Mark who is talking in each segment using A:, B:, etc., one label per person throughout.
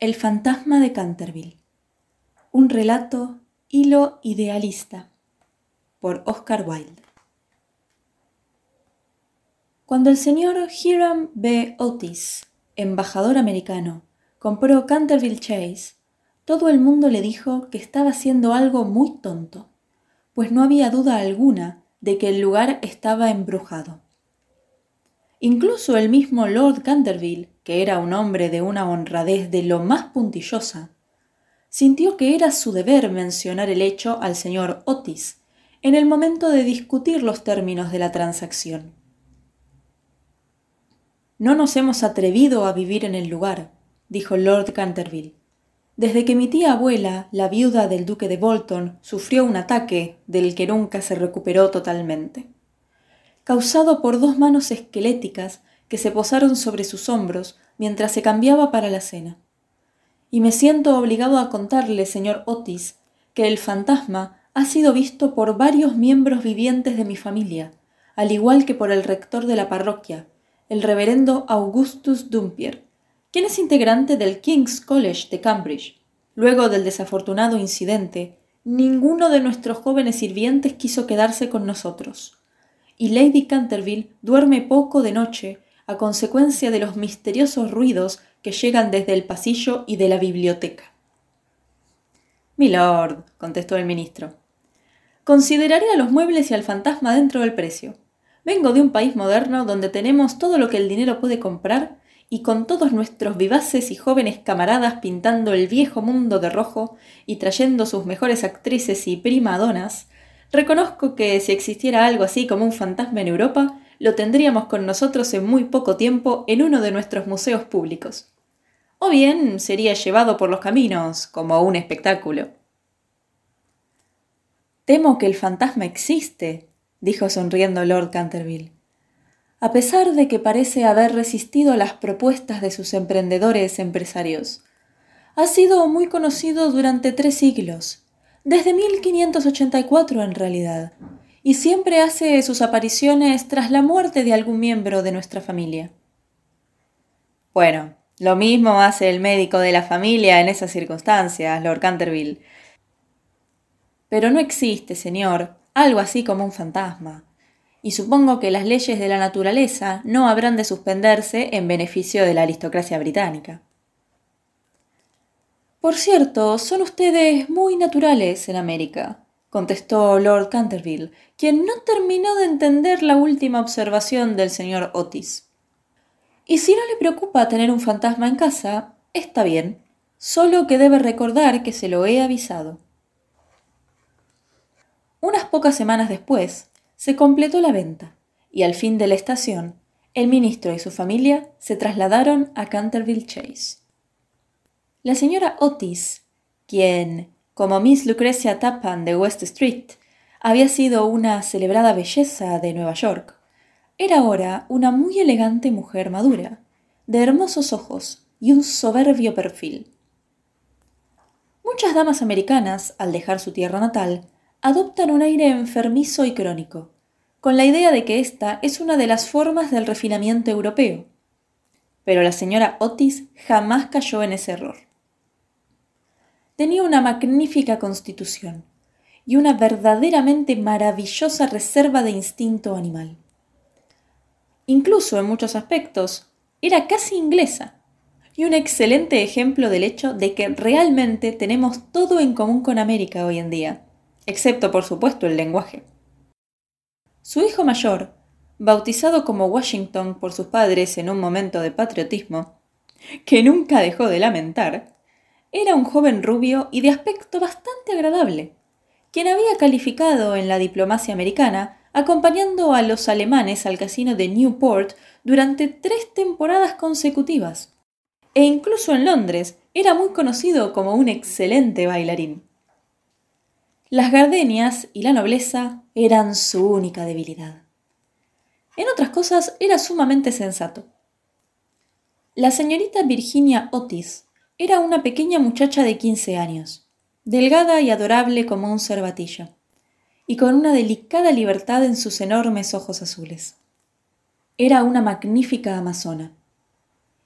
A: El fantasma de Canterville. Un relato hilo idealista por Oscar Wilde. Cuando el señor Hiram B. Otis, embajador americano, compró Canterville Chase, todo el mundo le dijo que estaba haciendo algo muy tonto, pues no había duda alguna de que el lugar estaba embrujado. Incluso el mismo Lord Canterville, que era un hombre de una honradez de lo más puntillosa, sintió que era su deber mencionar el hecho al señor Otis en el momento de discutir los términos de la transacción. No nos hemos atrevido a vivir en el lugar, dijo Lord Canterville. Desde que mi tía abuela, la viuda del duque de Bolton, sufrió un ataque del que nunca se recuperó totalmente causado por dos manos esqueléticas que se posaron sobre sus hombros mientras se cambiaba para la cena. Y me siento obligado a contarle, señor Otis, que el fantasma ha sido visto por varios miembros vivientes de mi familia, al igual que por el rector de la parroquia, el reverendo Augustus Dumpier, quien es integrante del King's College de Cambridge. Luego del desafortunado incidente, ninguno de nuestros jóvenes sirvientes quiso quedarse con nosotros y Lady Canterville duerme poco de noche a consecuencia de los misteriosos ruidos que llegan desde el pasillo y de la biblioteca. Milord, contestó el ministro, consideraré a los muebles y al fantasma dentro del precio. Vengo de un país moderno donde tenemos todo lo que el dinero puede comprar y con todos nuestros vivaces y jóvenes camaradas pintando el viejo mundo de rojo y trayendo sus mejores actrices y primadonas, Reconozco que si existiera algo así como un fantasma en Europa, lo tendríamos con nosotros en muy poco tiempo en uno de nuestros museos públicos. O bien sería llevado por los caminos como un espectáculo. Temo que el fantasma existe, dijo sonriendo Lord Canterville. A pesar de que parece haber resistido las propuestas de sus emprendedores empresarios, ha sido muy conocido durante tres siglos desde 1584 en realidad, y siempre hace sus apariciones tras la muerte de algún miembro de nuestra familia. Bueno, lo mismo hace el médico de la familia en esas circunstancias, Lord Canterville. Pero no existe, señor, algo así como un fantasma, y supongo que las leyes de la naturaleza no habrán de suspenderse en beneficio de la aristocracia británica. Por cierto, son ustedes muy naturales en América, contestó Lord Canterville, quien no terminó de entender la última observación del señor Otis. Y si no le preocupa tener un fantasma en casa, está bien, solo que debe recordar que se lo he avisado. Unas pocas semanas después, se completó la venta, y al fin de la estación, el ministro y su familia se trasladaron a Canterville Chase. La señora Otis, quien, como Miss Lucrecia Tappan de West Street, había sido una celebrada belleza de Nueva York, era ahora una muy elegante mujer madura, de hermosos ojos y un soberbio perfil. Muchas damas americanas, al dejar su tierra natal, adoptan un aire enfermizo y crónico, con la idea de que esta es una de las formas del refinamiento europeo. Pero la señora Otis jamás cayó en ese error tenía una magnífica constitución y una verdaderamente maravillosa reserva de instinto animal. Incluso en muchos aspectos, era casi inglesa, y un excelente ejemplo del hecho de que realmente tenemos todo en común con América hoy en día, excepto por supuesto el lenguaje. Su hijo mayor, bautizado como Washington por sus padres en un momento de patriotismo, que nunca dejó de lamentar, era un joven rubio y de aspecto bastante agradable, quien había calificado en la diplomacia americana acompañando a los alemanes al casino de Newport durante tres temporadas consecutivas. E incluso en Londres era muy conocido como un excelente bailarín. Las gardenias y la nobleza eran su única debilidad. En otras cosas era sumamente sensato. La señorita Virginia Otis era una pequeña muchacha de quince años, delgada y adorable como un cervatillo, y con una delicada libertad en sus enormes ojos azules. Era una magnífica amazona,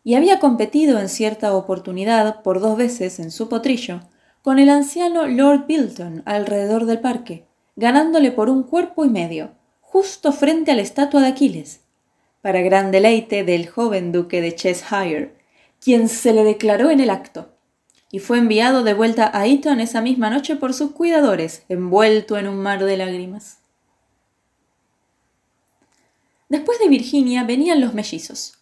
A: y había competido en cierta oportunidad por dos veces en su potrillo con el anciano Lord Bilton alrededor del parque, ganándole por un cuerpo y medio, justo frente a la estatua de Aquiles, para gran deleite del joven duque de Cheshire, quien se le declaró en el acto, y fue enviado de vuelta a Eton esa misma noche por sus cuidadores, envuelto en un mar de lágrimas. Después de Virginia venían los mellizos,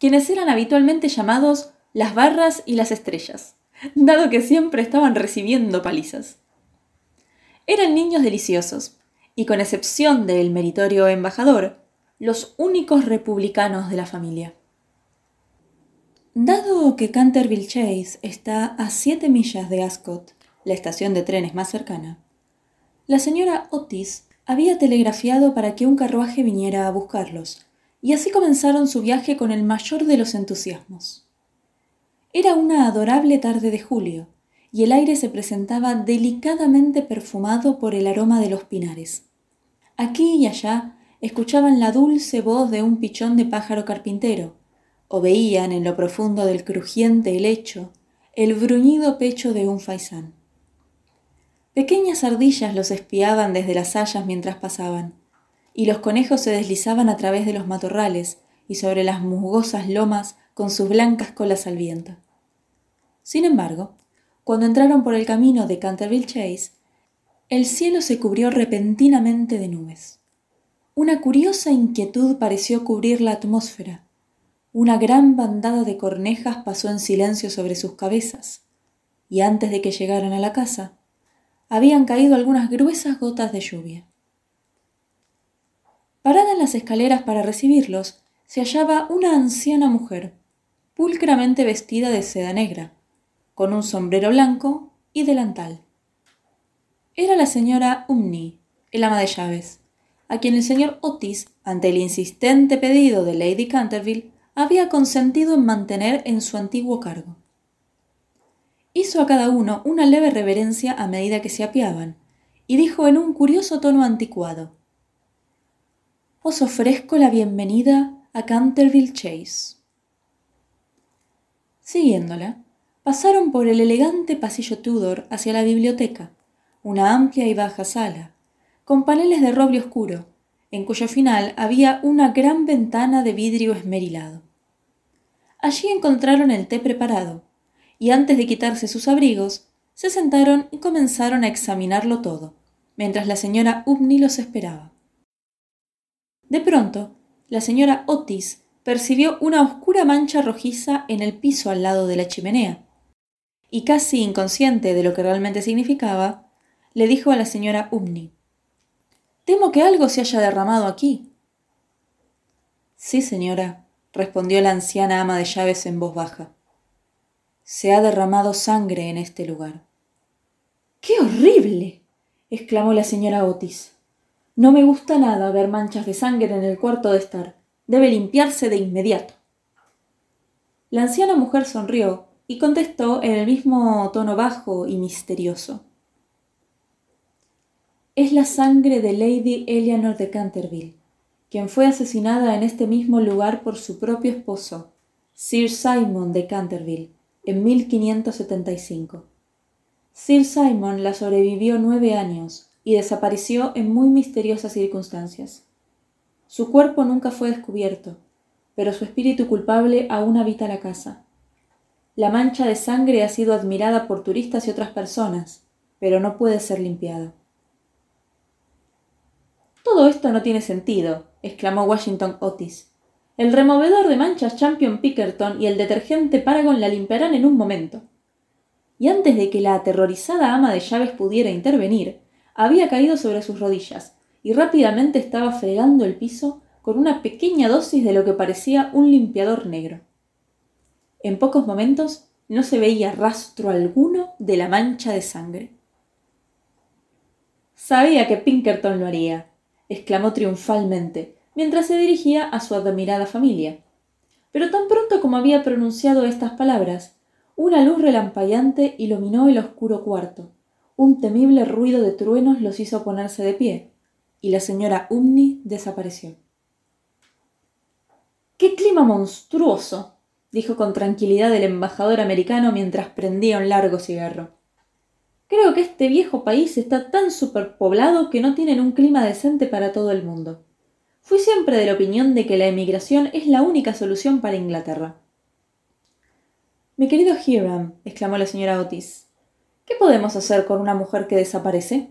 A: quienes eran habitualmente llamados las barras y las estrellas, dado que siempre estaban recibiendo palizas. Eran niños deliciosos, y con excepción del meritorio embajador, los únicos republicanos de la familia. Dado que Canterville Chase está a siete millas de Ascot, la estación de trenes más cercana, la señora Otis había telegrafiado para que un carruaje viniera a buscarlos, y así comenzaron su viaje con el mayor de los entusiasmos. Era una adorable tarde de julio, y el aire se presentaba delicadamente perfumado por el aroma de los pinares. Aquí y allá escuchaban la dulce voz de un pichón de pájaro carpintero, o veían en lo profundo del crujiente helecho el bruñido pecho de un faisán. Pequeñas ardillas los espiaban desde las hayas mientras pasaban, y los conejos se deslizaban a través de los matorrales y sobre las musgosas lomas con sus blancas colas al viento. Sin embargo, cuando entraron por el camino de Canterville Chase, el cielo se cubrió repentinamente de nubes. Una curiosa inquietud pareció cubrir la atmósfera. Una gran bandada de cornejas pasó en silencio sobre sus cabezas, y antes de que llegaran a la casa, habían caído algunas gruesas gotas de lluvia. Parada en las escaleras para recibirlos, se hallaba una anciana mujer, pulcramente vestida de seda negra, con un sombrero blanco y delantal. Era la señora Umney, el ama de llaves, a quien el señor Otis, ante el insistente pedido de Lady Canterville, había consentido en mantener en su antiguo cargo. Hizo a cada uno una leve reverencia a medida que se apiaban, y dijo en un curioso tono anticuado Os ofrezco la bienvenida a Canterville Chase. Siguiéndola, pasaron por el elegante pasillo Tudor hacia la biblioteca, una amplia y baja sala, con paneles de roble oscuro, en cuyo final había una gran ventana de vidrio esmerilado. Allí encontraron el té preparado, y antes de quitarse sus abrigos, se sentaron y comenzaron a examinarlo todo, mientras la señora Upney los esperaba. De pronto, la señora Otis percibió una oscura mancha rojiza en el piso al lado de la chimenea, y casi inconsciente de lo que realmente significaba, le dijo a la señora Umni. Temo que algo se haya derramado aquí. Sí, señora, respondió la anciana ama de llaves en voz baja. Se ha derramado sangre en este lugar. ¡Qué horrible! exclamó la señora Otis. No me gusta nada ver manchas de sangre en el cuarto de estar. Debe limpiarse de inmediato. La anciana mujer sonrió y contestó en el mismo tono bajo y misterioso. Es la sangre de Lady Eleanor de Canterville, quien fue asesinada en este mismo lugar por su propio esposo, Sir Simon de Canterville, en 1575. Sir Simon la sobrevivió nueve años y desapareció en muy misteriosas circunstancias. Su cuerpo nunca fue descubierto, pero su espíritu culpable aún habita la casa. La mancha de sangre ha sido admirada por turistas y otras personas, pero no puede ser limpiada. Todo esto no tiene sentido, exclamó Washington Otis. El removedor de manchas Champion Pickerton y el detergente Paragon la limpiarán en un momento. Y antes de que la aterrorizada ama de llaves pudiera intervenir, había caído sobre sus rodillas y rápidamente estaba fregando el piso con una pequeña dosis de lo que parecía un limpiador negro. En pocos momentos no se veía rastro alguno de la mancha de sangre. Sabía que Pinkerton lo haría, exclamó triunfalmente, mientras se dirigía a su admirada familia. Pero tan pronto como había pronunciado estas palabras, una luz relampagueante iluminó el oscuro cuarto. Un temible ruido de truenos los hizo ponerse de pie, y la señora Umney desapareció. ¡Qué clima monstruoso! dijo con tranquilidad el embajador americano mientras prendía un largo cigarro. Creo que este viejo país está tan superpoblado que no tienen un clima decente para todo el mundo. Fui siempre de la opinión de que la emigración es la única solución para Inglaterra. Mi querido Hiram, exclamó la señora Otis, ¿qué podemos hacer con una mujer que desaparece?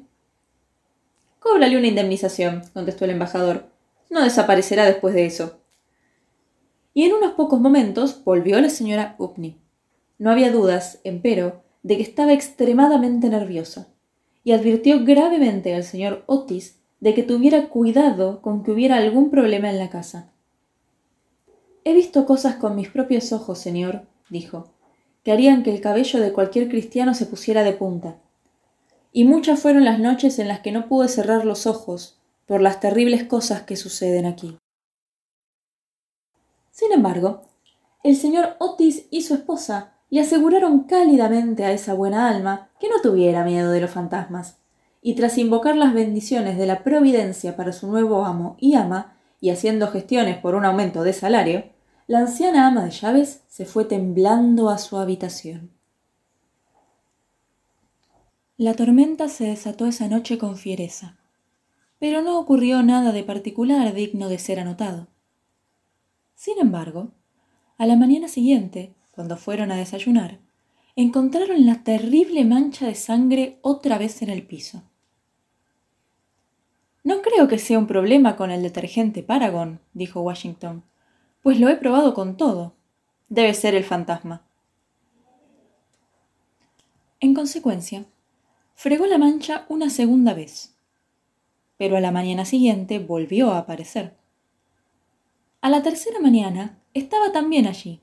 A: Cóbrale una indemnización, contestó el embajador. No desaparecerá después de eso. Y en unos pocos momentos volvió la señora Upney. No había dudas, empero, de que estaba extremadamente nerviosa, y advirtió gravemente al señor Otis de que tuviera cuidado con que hubiera algún problema en la casa. He visto cosas con mis propios ojos, señor, dijo, que harían que el cabello de cualquier cristiano se pusiera de punta. Y muchas fueron las noches en las que no pude cerrar los ojos por las terribles cosas que suceden aquí. Sin embargo, el señor Otis y su esposa le aseguraron cálidamente a esa buena alma que no tuviera miedo de los fantasmas, y tras invocar las bendiciones de la providencia para su nuevo amo y ama, y haciendo gestiones por un aumento de salario, la anciana ama de llaves se fue temblando a su habitación. La tormenta se desató esa noche con fiereza, pero no ocurrió nada de particular digno de ser anotado. Sin embargo, a la mañana siguiente, cuando fueron a desayunar, encontraron la terrible mancha de sangre otra vez en el piso. No creo que sea un problema con el detergente Paragon, dijo Washington pues lo he probado con todo. Debe ser el fantasma. En consecuencia, fregó la mancha una segunda vez, pero a la mañana siguiente volvió a aparecer. A la tercera mañana estaba también allí,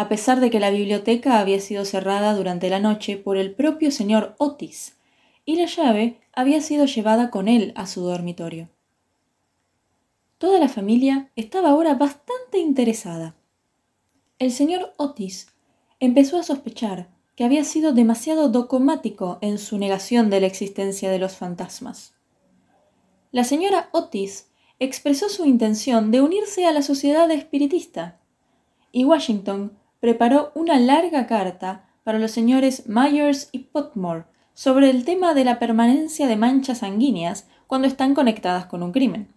A: a pesar de que la biblioteca había sido cerrada durante la noche por el propio señor Otis, y la llave había sido llevada con él a su dormitorio. Toda la familia estaba ahora bastante interesada. El señor Otis empezó a sospechar que había sido demasiado dogmático en su negación de la existencia de los fantasmas. La señora Otis expresó su intención de unirse a la sociedad espiritista, y Washington preparó una larga carta para los señores Myers y Potmore sobre el tema de la permanencia de manchas sanguíneas cuando están conectadas con un crimen.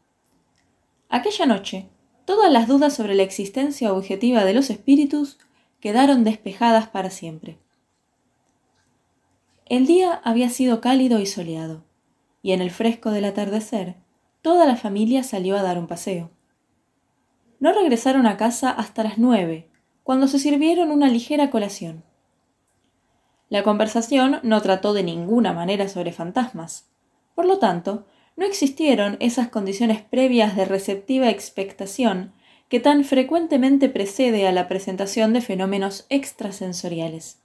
A: Aquella noche, todas las dudas sobre la existencia objetiva de los espíritus quedaron despejadas para siempre. El día había sido cálido y soleado, y en el fresco del atardecer, toda la familia salió a dar un paseo. No regresaron a casa hasta las nueve, cuando se sirvieron una ligera colación. La conversación no trató de ninguna manera sobre fantasmas. Por lo tanto, no existieron esas condiciones previas de receptiva expectación que tan frecuentemente precede a la presentación de fenómenos extrasensoriales.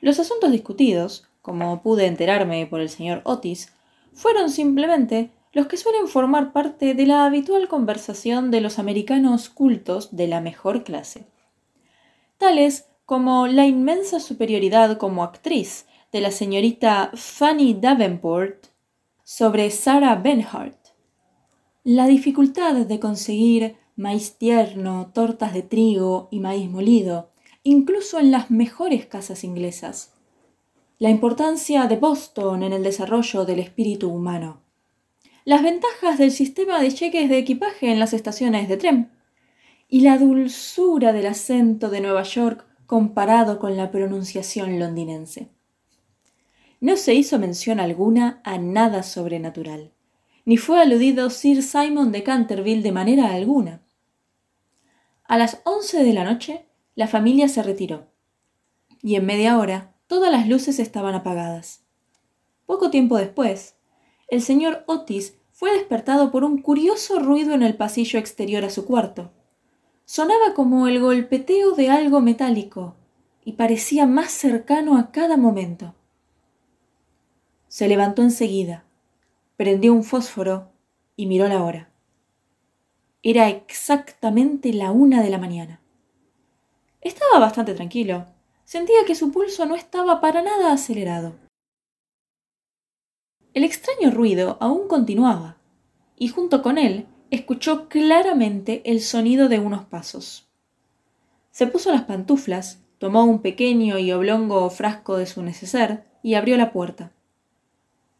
A: Los asuntos discutidos, como pude enterarme por el señor Otis, fueron simplemente los que suelen formar parte de la habitual conversación de los americanos cultos de la mejor clase. Tales como la inmensa superioridad como actriz de la señorita Fanny Davenport sobre Sarah Benhart. La dificultad de conseguir maíz tierno, tortas de trigo y maíz molido, incluso en las mejores casas inglesas. La importancia de Boston en el desarrollo del espíritu humano. Las ventajas del sistema de cheques de equipaje en las estaciones de tren. Y la dulzura del acento de Nueva York comparado con la pronunciación londinense no se hizo mención alguna a nada sobrenatural, ni fue aludido Sir Simon de Canterville de manera alguna. A las once de la noche, la familia se retiró, y en media hora todas las luces estaban apagadas. Poco tiempo después, el señor Otis fue despertado por un curioso ruido en el pasillo exterior a su cuarto. Sonaba como el golpeteo de algo metálico, y parecía más cercano a cada momento. Se levantó enseguida, prendió un fósforo y miró la hora. Era exactamente la una de la mañana. Estaba bastante tranquilo. Sentía que su pulso no estaba para nada acelerado. El extraño ruido aún continuaba, y junto con él escuchó claramente el sonido de unos pasos. Se puso las pantuflas, tomó un pequeño y oblongo frasco de su neceser y abrió la puerta.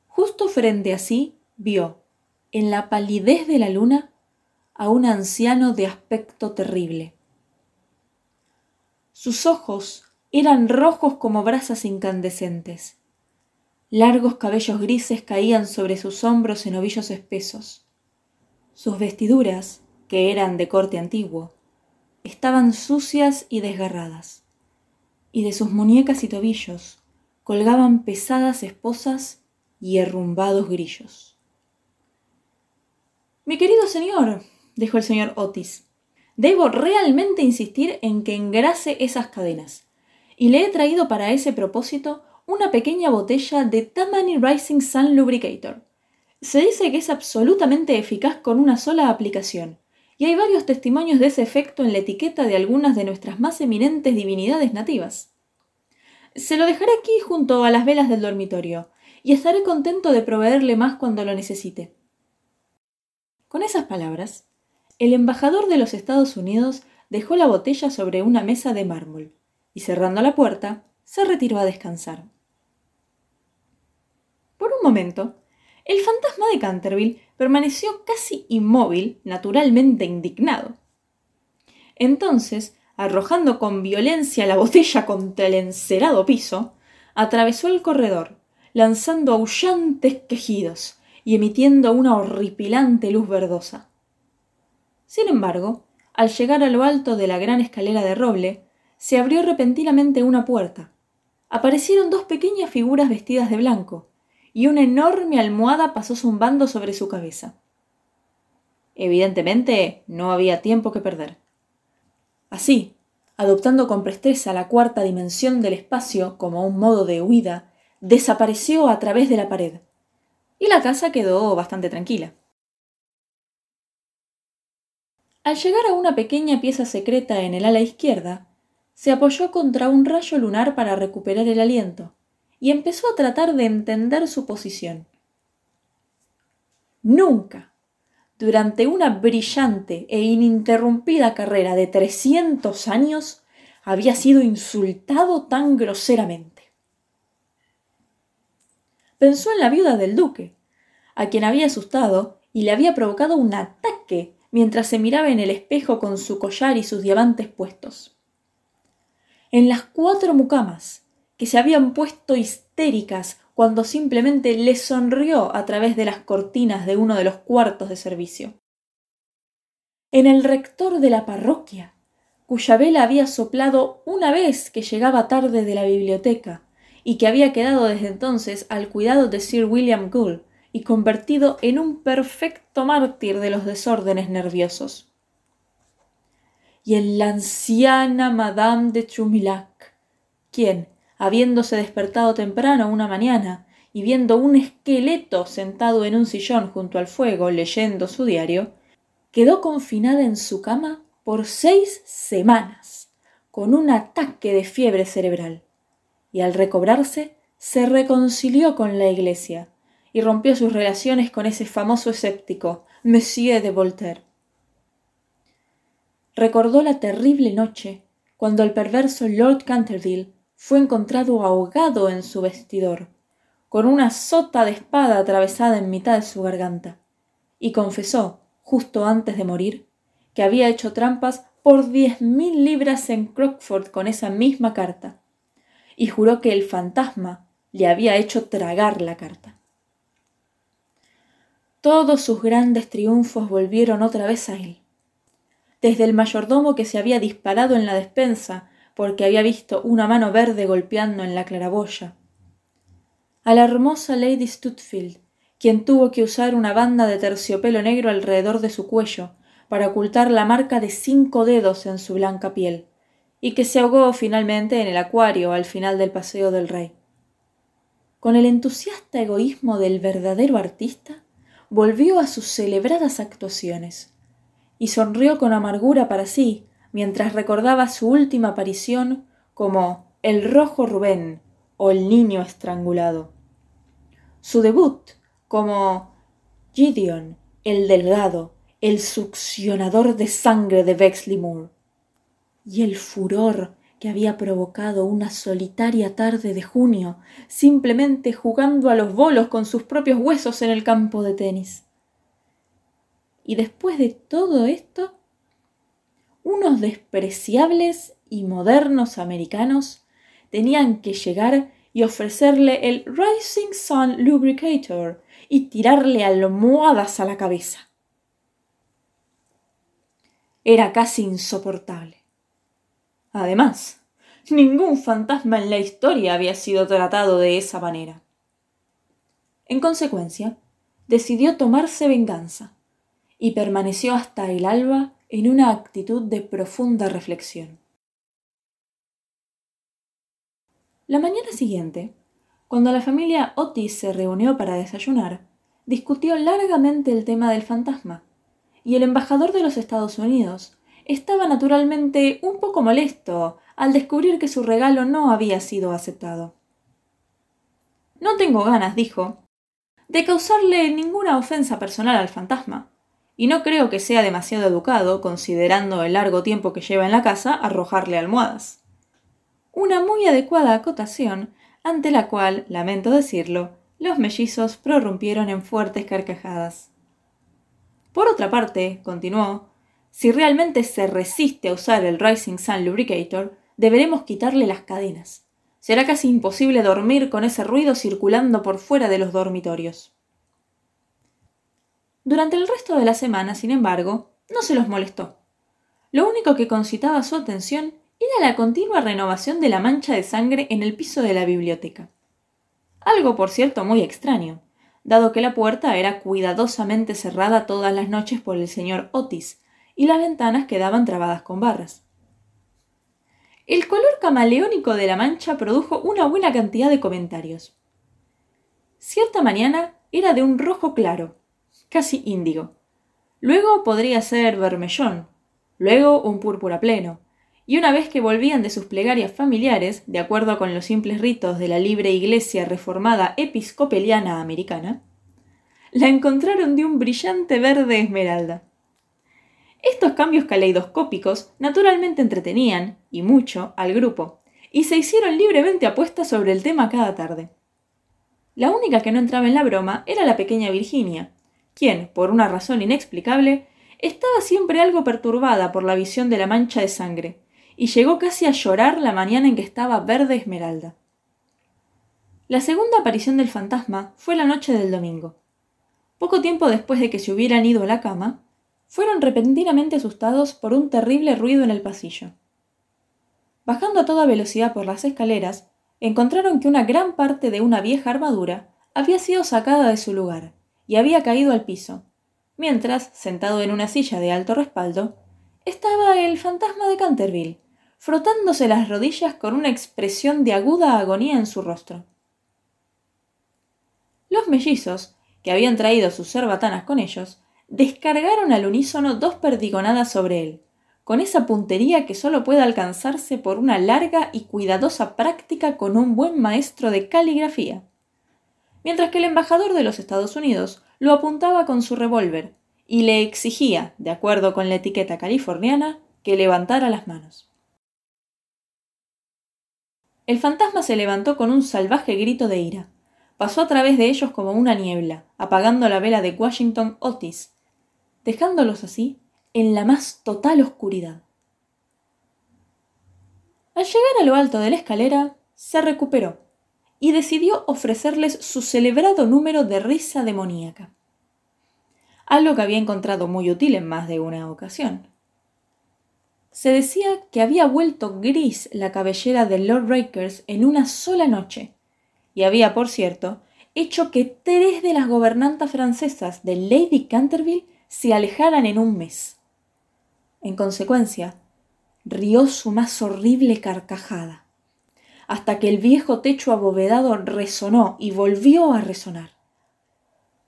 A: Justo frente a sí vio, en la palidez de la luna, a un anciano de aspecto terrible. Sus ojos eran rojos como brasas incandescentes. Largos cabellos grises caían sobre sus hombros en ovillos espesos. Sus vestiduras, que eran de corte antiguo, estaban sucias y desgarradas, y de sus muñecas y tobillos colgaban pesadas esposas y herrumbados grillos. Mi querido señor, dijo el señor Otis, debo realmente insistir en que engrase esas cadenas, y le he traído para ese propósito una pequeña botella de Tammany Rising Sun Lubricator. Se dice que es absolutamente eficaz con una sola aplicación, y hay varios testimonios de ese efecto en la etiqueta de algunas de nuestras más eminentes divinidades nativas. Se lo dejaré aquí junto a las velas del dormitorio, y estaré contento de proveerle más cuando lo necesite. Con esas palabras, el embajador de los Estados Unidos dejó la botella sobre una mesa de mármol, y cerrando la puerta, se retiró a descansar. Por un momento, el fantasma de Canterville permaneció casi inmóvil, naturalmente indignado. Entonces, arrojando con violencia la botella contra el encerado piso, atravesó el corredor, lanzando aullantes quejidos y emitiendo una horripilante luz verdosa. Sin embargo, al llegar a lo alto de la gran escalera de roble, se abrió repentinamente una puerta. Aparecieron dos pequeñas figuras vestidas de blanco, y una enorme almohada pasó zumbando sobre su cabeza. Evidentemente no había tiempo que perder. Así, adoptando con presteza la cuarta dimensión del espacio como un modo de huida, desapareció a través de la pared, y la casa quedó bastante tranquila. Al llegar a una pequeña pieza secreta en el ala izquierda, se apoyó contra un rayo lunar para recuperar el aliento y empezó a tratar de entender su posición. Nunca, durante una brillante e ininterrumpida carrera de trescientos años, había sido insultado tan groseramente. Pensó en la viuda del duque, a quien había asustado y le había provocado un ataque mientras se miraba en el espejo con su collar y sus diamantes puestos. En las cuatro mucamas, que se habían puesto histéricas cuando simplemente le sonrió a través de las cortinas de uno de los cuartos de servicio. En el rector de la parroquia, cuya vela había soplado una vez que llegaba tarde de la biblioteca, y que había quedado desde entonces al cuidado de Sir William Gould y convertido en un perfecto mártir de los desórdenes nerviosos. Y en la anciana Madame de Chumilac, quien, habiéndose despertado temprano una mañana y viendo un esqueleto sentado en un sillón junto al fuego leyendo su diario, quedó confinada en su cama por seis semanas, con un ataque de fiebre cerebral, y al recobrarse se reconcilió con la Iglesia y rompió sus relaciones con ese famoso escéptico, Monsieur de Voltaire. Recordó la terrible noche cuando el perverso Lord Canterville fue encontrado ahogado en su vestidor, con una sota de espada atravesada en mitad de su garganta, y confesó, justo antes de morir, que había hecho trampas por diez mil libras en Crockford con esa misma carta, y juró que el fantasma le había hecho tragar la carta. Todos sus grandes triunfos volvieron otra vez a él. Desde el mayordomo que se había disparado en la despensa porque había visto una mano verde golpeando en la claraboya. A la hermosa Lady Stutfield, quien tuvo que usar una banda de terciopelo negro alrededor de su cuello para ocultar la marca de cinco dedos en su blanca piel, y que se ahogó finalmente en el acuario al final del paseo del rey. Con el entusiasta egoísmo del verdadero artista, volvió a sus celebradas actuaciones, y sonrió con amargura para sí mientras recordaba su última aparición como el rojo Rubén o el niño estrangulado. Su debut como Gideon, el delgado, el succionador de sangre de Bexley Moore. y el furor que había provocado una solitaria tarde de junio, simplemente jugando a los bolos con sus propios huesos en el campo de tenis. Y después de todo esto, unos despreciables y modernos americanos tenían que llegar y ofrecerle el Rising Sun Lubricator y tirarle almohadas a la cabeza. Era casi insoportable. Además, ningún fantasma en la historia había sido tratado de esa manera. En consecuencia, decidió tomarse venganza y permaneció hasta el alba en una actitud de profunda reflexión. La mañana siguiente, cuando la familia Otis se reunió para desayunar, discutió largamente el tema del fantasma, y el embajador de los Estados Unidos estaba naturalmente un poco molesto al descubrir que su regalo no había sido aceptado. No tengo ganas, dijo, de causarle ninguna ofensa personal al fantasma, y no creo que sea demasiado educado, considerando el largo tiempo que lleva en la casa, arrojarle almohadas. Una muy adecuada acotación, ante la cual, lamento decirlo, los mellizos prorrumpieron en fuertes carcajadas. Por otra parte, continuó, si realmente se resiste a usar el Rising Sun Lubricator, deberemos quitarle las cadenas. Será casi imposible dormir con ese ruido circulando por fuera de los dormitorios. Durante el resto de la semana, sin embargo, no se los molestó. Lo único que concitaba su atención era la continua renovación de la mancha de sangre en el piso de la biblioteca. Algo, por cierto, muy extraño, dado que la puerta era cuidadosamente cerrada todas las noches por el señor Otis, y las ventanas quedaban trabadas con barras. El color camaleónico de la mancha produjo una buena cantidad de comentarios. Cierta mañana era de un rojo claro, casi índigo. Luego podría ser vermellón, luego un púrpura pleno, y una vez que volvían de sus plegarias familiares, de acuerdo con los simples ritos de la libre iglesia reformada episcopaliana americana, la encontraron de un brillante verde esmeralda. Estos cambios caleidoscópicos naturalmente entretenían, y mucho, al grupo, y se hicieron libremente apuestas sobre el tema cada tarde. La única que no entraba en la broma era la pequeña Virginia, quien, por una razón inexplicable, estaba siempre algo perturbada por la visión de la mancha de sangre, y llegó casi a llorar la mañana en que estaba verde esmeralda. La segunda aparición del fantasma fue la noche del domingo. Poco tiempo después de que se hubieran ido a la cama, fueron repentinamente asustados por un terrible ruido en el pasillo. Bajando a toda velocidad por las escaleras, encontraron que una gran parte de una vieja armadura había sido sacada de su lugar y había caído al piso, mientras, sentado en una silla de alto respaldo, estaba el fantasma de Canterville, frotándose las rodillas con una expresión de aguda agonía en su rostro. Los mellizos, que habían traído sus cerbatanas con ellos, descargaron al unísono dos perdigonadas sobre él, con esa puntería que solo puede alcanzarse por una larga y cuidadosa práctica con un buen maestro de caligrafía. Mientras que el embajador de los Estados Unidos lo apuntaba con su revólver y le exigía, de acuerdo con la etiqueta californiana, que levantara las manos. El fantasma se levantó con un salvaje grito de ira. Pasó a través de ellos como una niebla, apagando la vela de Washington Otis, dejándolos así en la más total oscuridad. Al llegar a lo alto de la escalera, se recuperó y decidió ofrecerles su celebrado número de risa demoníaca, algo que había encontrado muy útil en más de una ocasión. Se decía que había vuelto gris la cabellera de Lord Rakers en una sola noche, y había, por cierto, hecho que tres de las gobernantas francesas de Lady Canterville se alejaran en un mes. En consecuencia, rió su más horrible carcajada, hasta que el viejo techo abovedado resonó y volvió a resonar.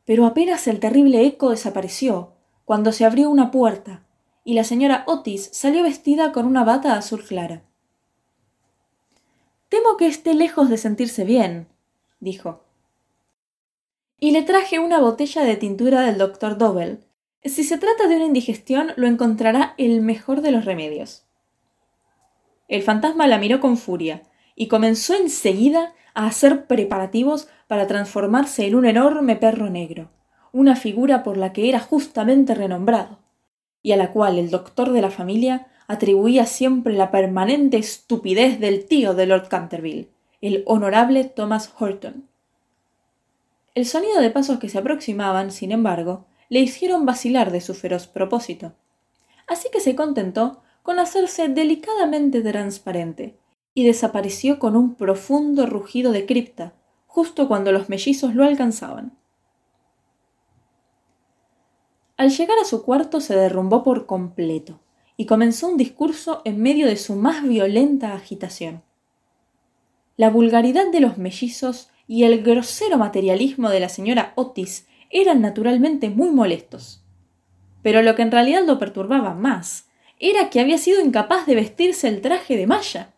A: Pero apenas el terrible eco desapareció, cuando se abrió una puerta, y la señora Otis salió vestida con una bata azul clara. Temo que esté lejos de sentirse bien, dijo. Y le traje una botella de tintura del doctor si se trata de una indigestión, lo encontrará el mejor de los remedios. El fantasma la miró con furia y comenzó enseguida a hacer preparativos para transformarse en un enorme perro negro, una figura por la que era justamente renombrado, y a la cual el doctor de la familia atribuía siempre la permanente estupidez del tío de Lord Canterville, el honorable Thomas Horton. El sonido de pasos que se aproximaban, sin embargo, le hicieron vacilar de su feroz propósito. Así que se contentó con hacerse delicadamente transparente, y desapareció con un profundo rugido de cripta, justo cuando los mellizos lo alcanzaban. Al llegar a su cuarto se derrumbó por completo, y comenzó un discurso en medio de su más violenta agitación. La vulgaridad de los mellizos y el grosero materialismo de la señora Otis eran naturalmente muy molestos. Pero lo que en realidad lo perturbaba más era que había sido incapaz de vestirse el traje de malla.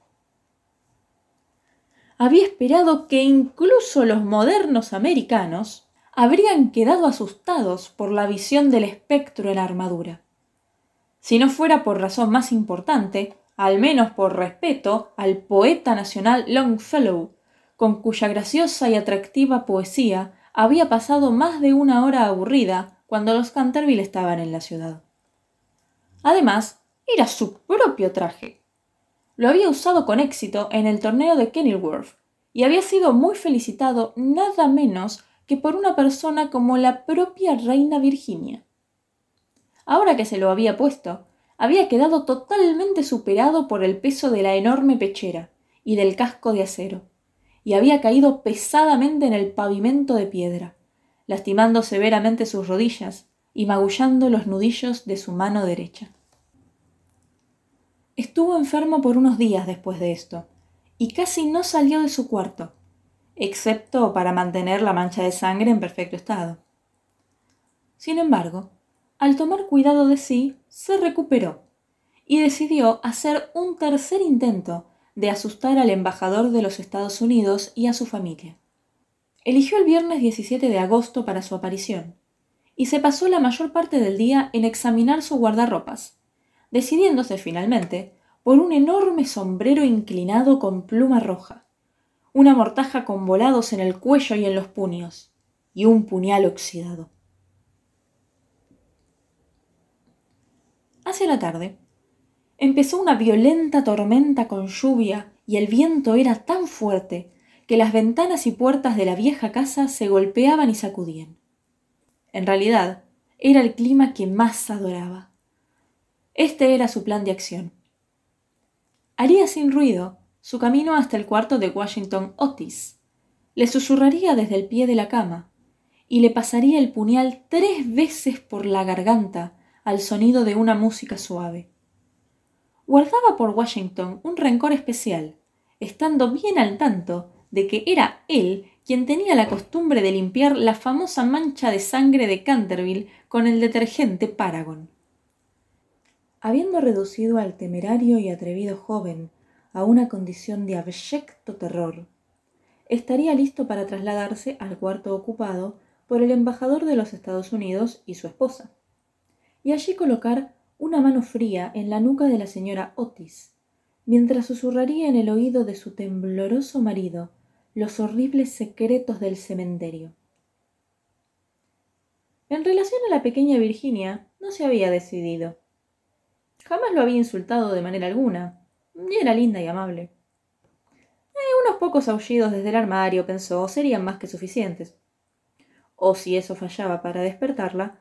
A: Había esperado que incluso los modernos americanos habrían quedado asustados por la visión del espectro en armadura. Si no fuera por razón más importante, al menos por respeto al poeta nacional Longfellow, con cuya graciosa y atractiva poesía había pasado más de una hora aburrida cuando los Canterville estaban en la ciudad. Además, era su propio traje. Lo había usado con éxito en el torneo de Kenilworth y había sido muy felicitado nada menos que por una persona como la propia reina Virginia. Ahora que se lo había puesto, había quedado totalmente superado por el peso de la enorme pechera y del casco de acero, y había caído pesadamente en el pavimento de piedra, lastimando severamente sus rodillas y magullando los nudillos de su mano derecha. Estuvo enfermo por unos días después de esto, y casi no salió de su cuarto, excepto para mantener la mancha de sangre en perfecto estado. Sin embargo, al tomar cuidado de sí, se recuperó y decidió hacer un tercer intento de asustar al embajador de los Estados Unidos y a su familia. Eligió el viernes 17 de agosto para su aparición, y se pasó la mayor parte del día en examinar su guardarropas, decidiéndose finalmente por un enorme sombrero inclinado con pluma roja, una mortaja con volados en el cuello y en los puños, y un puñal oxidado. Hacia la tarde, empezó una violenta tormenta con lluvia y el viento era tan fuerte que las ventanas y puertas de la vieja casa se golpeaban y sacudían. En realidad, era el clima que más adoraba. Este era su plan de acción. Haría sin ruido su camino hasta el cuarto de Washington Otis. Le susurraría desde el pie de la cama y le pasaría el puñal tres veces por la garganta al sonido de una música suave. Guardaba por Washington un rencor especial, estando bien al tanto de que era él quien tenía la costumbre de limpiar la famosa mancha de sangre de Canterville con el detergente Paragon habiendo reducido al temerario y atrevido joven a una condición de abyecto terror, estaría listo para trasladarse al cuarto ocupado por el embajador de los Estados Unidos y su esposa, y allí colocar una mano fría en la nuca de la señora Otis, mientras susurraría en el oído de su tembloroso marido los horribles secretos del cementerio. En relación a la pequeña Virginia, no se había decidido. Jamás lo había insultado de manera alguna, y era linda y amable. Eh, unos pocos aullidos desde el armario, pensó, serían más que suficientes. O si eso fallaba para despertarla,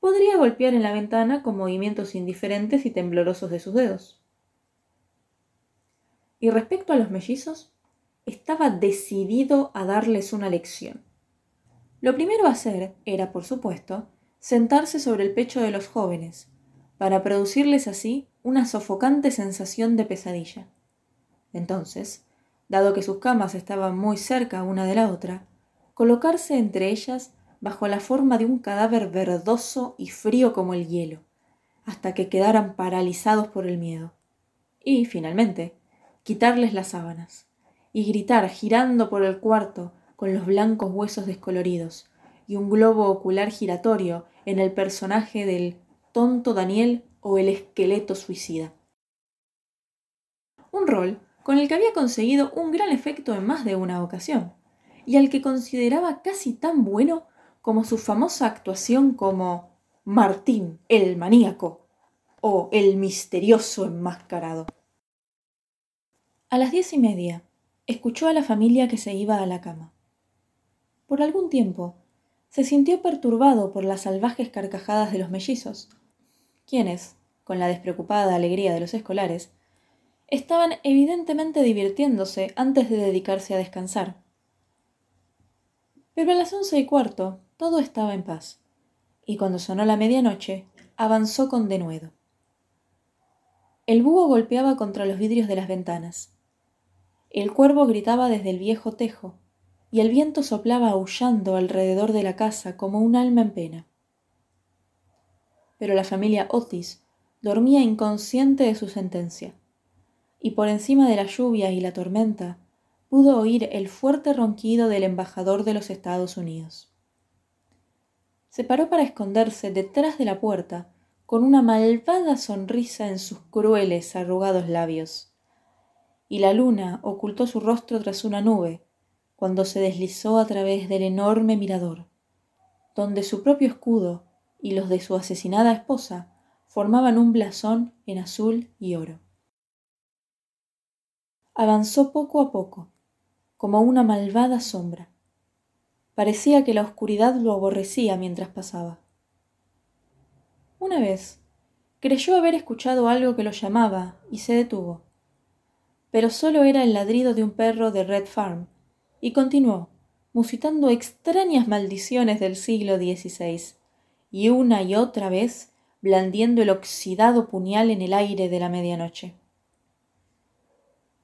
A: podría golpear en la ventana con movimientos indiferentes y temblorosos de sus dedos. Y respecto a los mellizos, estaba decidido a darles una lección. Lo primero a hacer era, por supuesto, sentarse sobre el pecho de los jóvenes, para producirles así una sofocante sensación de pesadilla. Entonces, dado que sus camas estaban muy cerca una de la otra, colocarse entre ellas bajo la forma de un cadáver verdoso y frío como el hielo, hasta que quedaran paralizados por el miedo. Y, finalmente, quitarles las sábanas, y gritar girando por el cuarto con los blancos huesos descoloridos, y un globo ocular giratorio en el personaje del tonto Daniel o el esqueleto suicida. Un rol con el que había conseguido un gran efecto en más de una ocasión, y al que consideraba casi tan bueno como su famosa actuación como Martín el maníaco o el misterioso enmascarado. A las diez y media, escuchó a la familia que se iba a la cama. Por algún tiempo, se sintió perturbado por las salvajes carcajadas de los mellizos, quienes, con la despreocupada alegría de los escolares, estaban evidentemente divirtiéndose antes de dedicarse a descansar. Pero a las once y cuarto todo estaba en paz, y cuando sonó la medianoche, avanzó con denuedo. El búho golpeaba contra los vidrios de las ventanas. El cuervo gritaba desde el viejo tejo, y el viento soplaba aullando alrededor de la casa como un alma en pena. Pero la familia Otis dormía inconsciente de su sentencia, y por encima de la lluvia y la tormenta pudo oír el fuerte ronquido del embajador de los Estados Unidos. Se paró para esconderse detrás de la puerta con una malvada sonrisa en sus crueles, arrugados labios. Y la luna ocultó su rostro tras una nube cuando se deslizó a través del enorme mirador, donde su propio escudo y los de su asesinada esposa formaban un blasón en azul y oro. Avanzó poco a poco, como una malvada sombra. Parecía que la oscuridad lo aborrecía mientras pasaba. Una vez creyó haber escuchado algo que lo llamaba y se detuvo. Pero solo era el ladrido de un perro de Red Farm, y continuó, musitando extrañas maldiciones del siglo XVI, y una y otra vez blandiendo el oxidado puñal en el aire de la medianoche.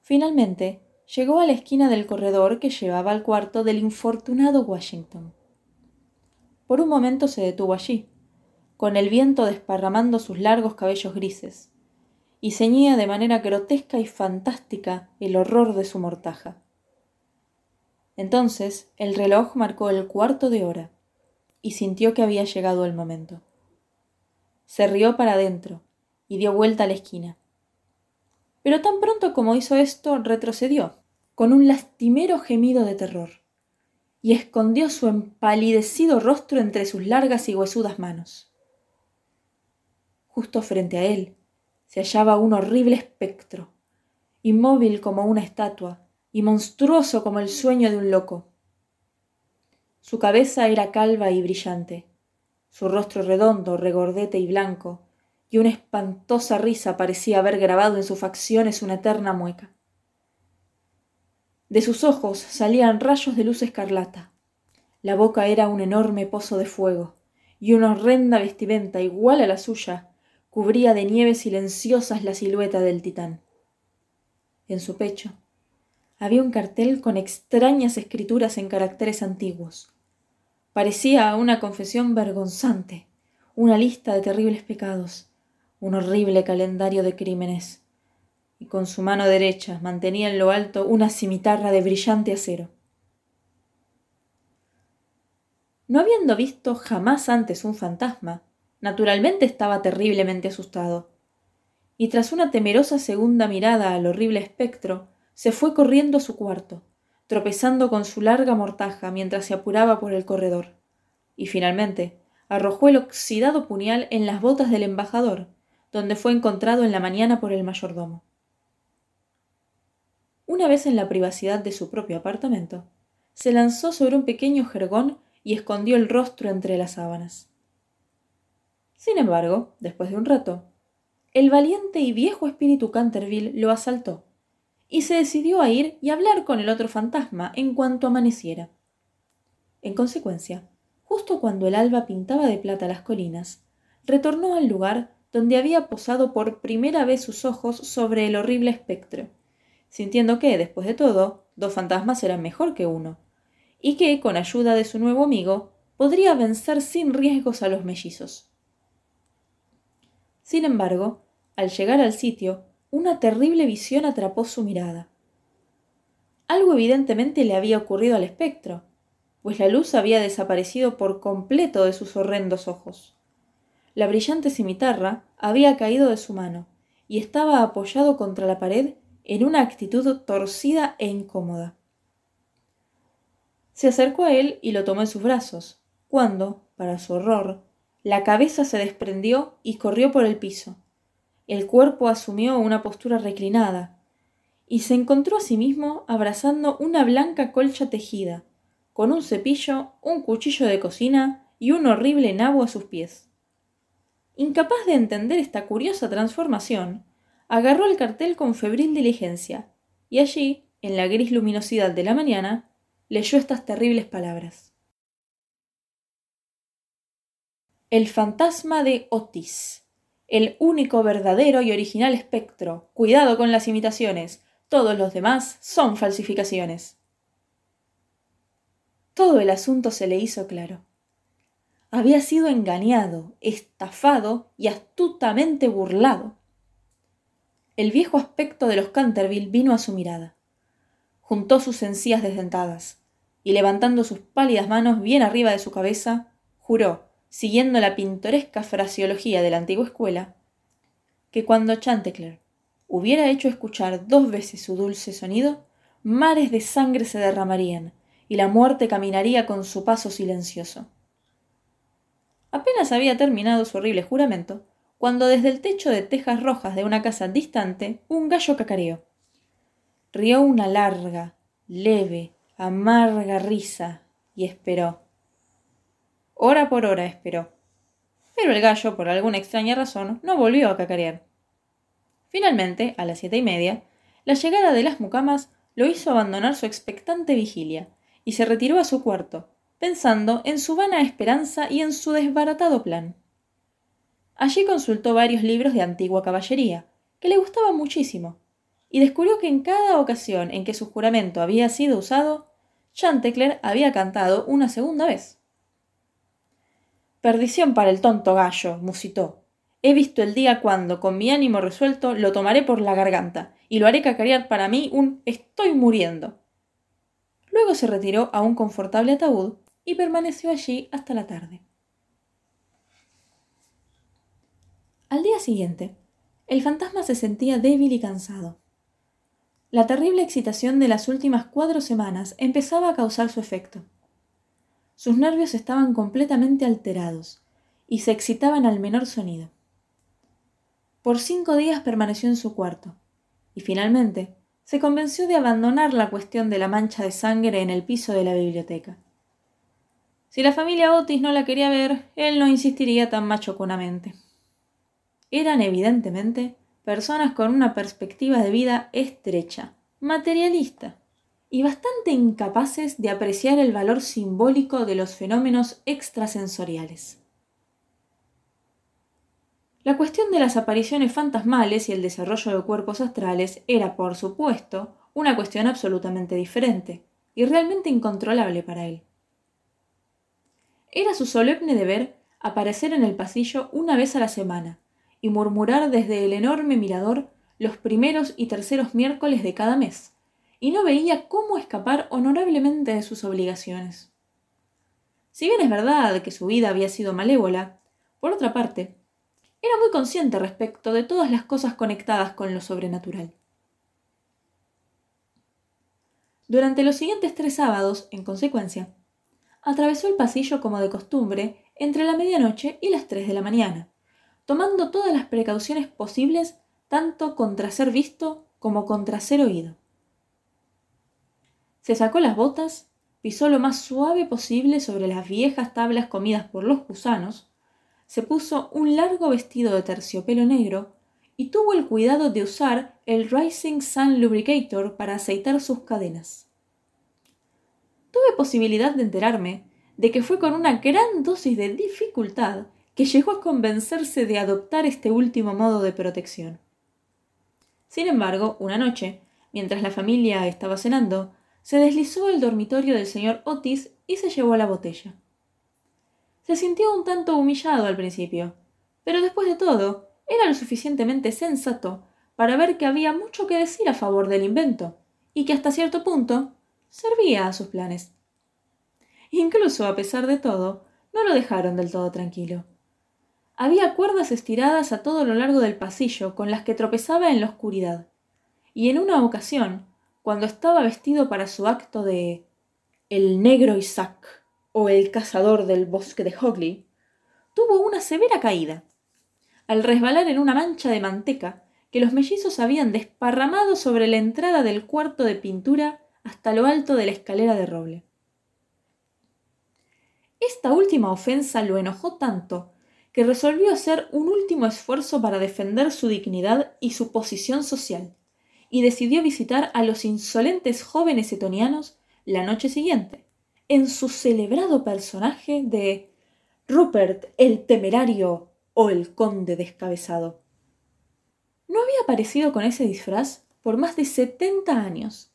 A: Finalmente, llegó a la esquina del corredor que llevaba al cuarto del infortunado Washington. Por un momento se detuvo allí, con el viento desparramando sus largos cabellos grises, y ceñía de manera grotesca y fantástica el horror de su mortaja. Entonces el reloj marcó el cuarto de hora, y sintió que había llegado el momento. Se rió para adentro, y dio vuelta a la esquina pero tan pronto como hizo esto retrocedió, con un lastimero gemido de terror, y escondió su empalidecido rostro entre sus largas y huesudas manos. Justo frente a él se hallaba un horrible espectro, inmóvil como una estatua y monstruoso como el sueño de un loco. Su cabeza era calva y brillante, su rostro redondo, regordete y blanco, y una espantosa risa parecía haber grabado en sus facciones una eterna mueca. De sus ojos salían rayos de luz escarlata. La boca era un enorme pozo de fuego, y una horrenda vestimenta igual a la suya cubría de nieve silenciosas la silueta del titán. En su pecho había un cartel con extrañas escrituras en caracteres antiguos. Parecía una confesión vergonzante, una lista de terribles pecados, un horrible calendario de crímenes, y con su mano derecha mantenía en lo alto una cimitarra de brillante acero. No habiendo visto jamás antes un fantasma, naturalmente estaba terriblemente asustado, y tras una temerosa segunda mirada al horrible espectro, se fue corriendo a su cuarto, tropezando con su larga mortaja mientras se apuraba por el corredor, y finalmente arrojó el oxidado puñal en las botas del embajador, donde fue encontrado en la mañana por el mayordomo. Una vez en la privacidad de su propio apartamento, se lanzó sobre un pequeño jergón y escondió el rostro entre las sábanas. Sin embargo, después de un rato, el valiente y viejo espíritu Canterville lo asaltó, y se decidió a ir y hablar con el otro fantasma en cuanto amaneciera. En consecuencia, justo cuando el alba pintaba de plata las colinas, retornó al lugar donde había posado por primera vez sus ojos sobre el horrible espectro, sintiendo que, después de todo, dos fantasmas eran mejor que uno, y que, con ayuda de su nuevo amigo, podría vencer sin riesgos a los mellizos. Sin embargo, al llegar al sitio, una terrible visión atrapó su mirada. Algo evidentemente le había ocurrido al espectro, pues la luz había desaparecido por completo de sus horrendos ojos. La brillante cimitarra había caído de su mano y estaba apoyado contra la pared en una actitud torcida e incómoda. Se acercó a él y lo tomó en sus brazos, cuando, para su horror, la cabeza se desprendió y corrió por el piso. El cuerpo asumió una postura reclinada, y se encontró a sí mismo abrazando una blanca colcha tejida, con un cepillo, un cuchillo de cocina y un horrible nabo a sus pies. Incapaz de entender esta curiosa transformación, agarró el cartel con febril diligencia, y allí, en la gris luminosidad de la mañana, leyó estas terribles palabras. El fantasma de Otis, el único verdadero y original espectro. Cuidado con las imitaciones, todos los demás son falsificaciones. Todo el asunto se le hizo claro. Había sido engañado, estafado y astutamente burlado. El viejo aspecto de los Canterville vino a su mirada. Juntó sus encías desdentadas y levantando sus pálidas manos bien arriba de su cabeza, juró, siguiendo la pintoresca fraseología de la antigua escuela, que cuando Chantecler hubiera hecho escuchar dos veces su dulce sonido, mares de sangre se derramarían y la muerte caminaría con su paso silencioso. Apenas había terminado su horrible juramento, cuando desde el techo de tejas rojas de una casa distante un gallo cacareó. Rió una larga, leve, amarga risa y esperó. Hora por hora esperó. Pero el gallo, por alguna extraña razón, no volvió a cacarear. Finalmente, a las siete y media, la llegada de las mucamas lo hizo abandonar su expectante vigilia y se retiró a su cuarto, pensando en su vana esperanza y en su desbaratado plan. Allí consultó varios libros de antigua caballería, que le gustaban muchísimo, y descubrió que en cada ocasión en que su juramento había sido usado, Chantecler había cantado una segunda vez. Perdición para el tonto gallo, musitó. He visto el día cuando, con mi ánimo resuelto, lo tomaré por la garganta, y lo haré cacarear para mí un estoy muriendo. Luego se retiró a un confortable ataúd y permaneció allí hasta la tarde. Al día siguiente, el fantasma se sentía débil y cansado. La terrible excitación de las últimas cuatro semanas empezaba a causar su efecto. Sus nervios estaban completamente alterados y se excitaban al menor sonido. Por cinco días permaneció en su cuarto y finalmente se convenció de abandonar la cuestión de la mancha de sangre en el piso de la biblioteca. Si la familia Otis no la quería ver, él no insistiría tan machoconamente. Eran evidentemente personas con una perspectiva de vida estrecha, materialista, y bastante incapaces de apreciar el valor simbólico de los fenómenos extrasensoriales. La cuestión de las apariciones fantasmales y el desarrollo de cuerpos astrales era, por supuesto, una cuestión absolutamente diferente y realmente incontrolable para él. Era su solemne deber aparecer en el pasillo una vez a la semana, y murmurar desde el enorme mirador los primeros y terceros miércoles de cada mes, y no veía cómo escapar honorablemente de sus obligaciones. Si bien es verdad que su vida había sido malévola, por otra parte, era muy consciente respecto de todas las cosas conectadas con lo sobrenatural. Durante los siguientes tres sábados, en consecuencia, atravesó el pasillo como de costumbre entre la medianoche y las tres de la mañana, tomando todas las precauciones posibles tanto contra ser visto como contra ser oído. Se sacó las botas, pisó lo más suave posible sobre las viejas tablas comidas por los gusanos, se puso un largo vestido de terciopelo negro y tuvo el cuidado de usar el Rising Sun Lubricator para aceitar sus cadenas. Tuve posibilidad de enterarme de que fue con una gran dosis de dificultad que llegó a convencerse de adoptar este último modo de protección. Sin embargo, una noche, mientras la familia estaba cenando, se deslizó al dormitorio del señor Otis y se llevó la botella. Se sintió un tanto humillado al principio, pero después de todo, era lo suficientemente sensato para ver que había mucho que decir a favor del invento, y que hasta cierto punto servía a sus planes. Incluso a pesar de todo, no lo dejaron del todo tranquilo. Había cuerdas estiradas a todo lo largo del pasillo con las que tropezaba en la oscuridad, y en una ocasión, cuando estaba vestido para su acto de el negro Isaac o el cazador del bosque de Hogley, tuvo una severa caída. Al resbalar en una mancha de manteca que los mellizos habían desparramado sobre la entrada del cuarto de pintura hasta lo alto de la escalera de roble. Esta última ofensa lo enojó tanto que resolvió hacer un último esfuerzo para defender su dignidad y su posición social, y decidió visitar a los insolentes jóvenes etonianos la noche siguiente, en su celebrado personaje de Rupert el temerario o el conde descabezado. No había aparecido con ese disfraz por más de setenta años.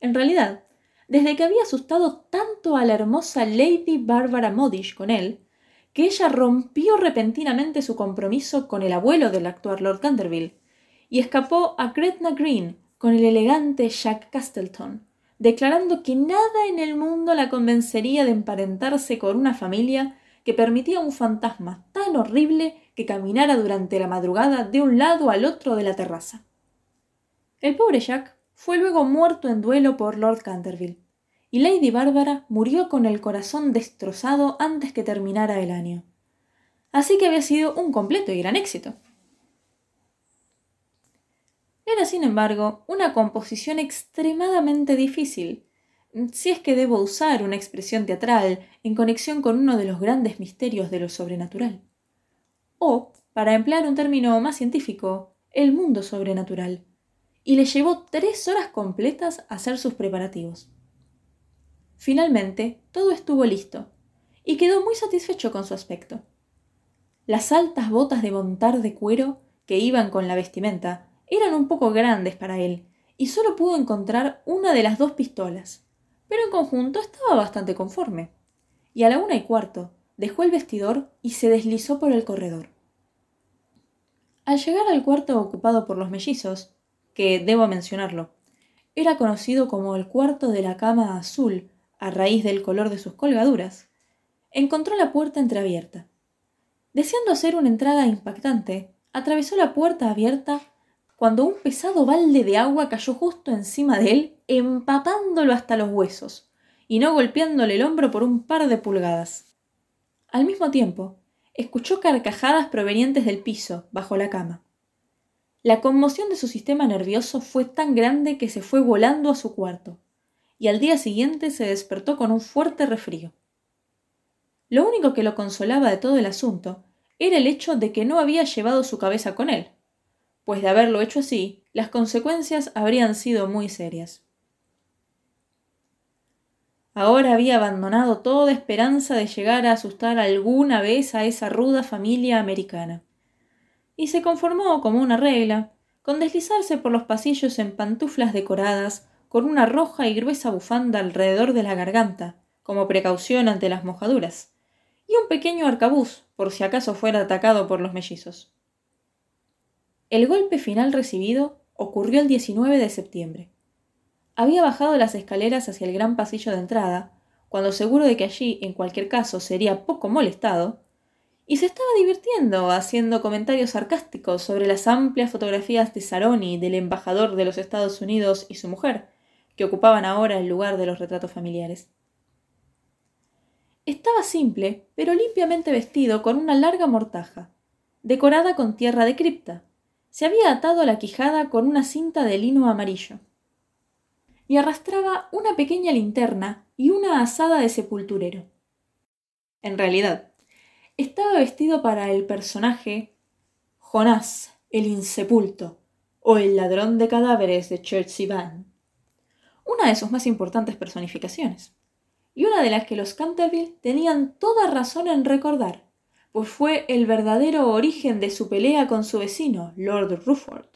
A: En realidad, desde que había asustado tanto a la hermosa Lady Barbara Modish con él, que ella rompió repentinamente su compromiso con el abuelo del actual Lord Canterville y escapó a Gretna Green con el elegante Jack Castleton, declarando que nada en el mundo la convencería de emparentarse con una familia que permitía un fantasma tan horrible que caminara durante la madrugada de un lado al otro de la terraza. El pobre Jack fue luego muerto en duelo por Lord Canterville, y Lady Bárbara murió con el corazón destrozado antes que terminara el año. Así que había sido un completo y gran éxito. Era, sin embargo, una composición extremadamente difícil, si es que debo usar una expresión teatral en conexión con uno de los grandes misterios de lo sobrenatural. O, para emplear un término más científico, el mundo sobrenatural. Y le llevó tres horas completas hacer sus preparativos. Finalmente, todo estuvo listo, y quedó muy satisfecho con su aspecto. Las altas botas de montar de cuero que iban con la vestimenta eran un poco grandes para él, y solo pudo encontrar una de las dos pistolas, pero en conjunto estaba bastante conforme. Y a la una y cuarto dejó el vestidor y se deslizó por el corredor. Al llegar al cuarto ocupado por los mellizos, que debo mencionarlo, era conocido como el cuarto de la cama azul a raíz del color de sus colgaduras, encontró la puerta entreabierta. Deseando hacer una entrada impactante, atravesó la puerta abierta cuando un pesado balde de agua cayó justo encima de él, empapándolo hasta los huesos, y no golpeándole el hombro por un par de pulgadas. Al mismo tiempo, escuchó carcajadas provenientes del piso, bajo la cama. La conmoción de su sistema nervioso fue tan grande que se fue volando a su cuarto, y al día siguiente se despertó con un fuerte resfrío. Lo único que lo consolaba de todo el asunto era el hecho de que no había llevado su cabeza con él, pues de haberlo hecho así, las consecuencias habrían sido muy serias. Ahora había abandonado toda esperanza de llegar a asustar alguna vez a esa ruda familia americana, y se conformó como una regla con deslizarse por los pasillos en pantuflas decoradas con una roja y gruesa bufanda alrededor de la garganta, como precaución ante las mojaduras, y un pequeño arcabuz, por si acaso fuera atacado por los mellizos. El golpe final recibido ocurrió el 19 de septiembre. Había bajado las escaleras hacia el gran pasillo de entrada, cuando seguro de que allí, en cualquier caso, sería poco molestado, y se estaba divirtiendo haciendo comentarios sarcásticos sobre las amplias fotografías de Saroni, del embajador de los Estados Unidos y su mujer, que ocupaban ahora el lugar de los retratos familiares. Estaba simple, pero limpiamente vestido con una larga mortaja, decorada con tierra de cripta. Se había atado la quijada con una cinta de lino amarillo. Y arrastraba una pequeña linterna y una asada de sepulturero. En realidad, estaba vestido para el personaje Jonás, el insepulto, o el ladrón de cadáveres de Chertsey Van una de sus más importantes personificaciones, y una de las que los Canterville tenían toda razón en recordar, pues fue el verdadero origen de su pelea con su vecino, Lord Rufford.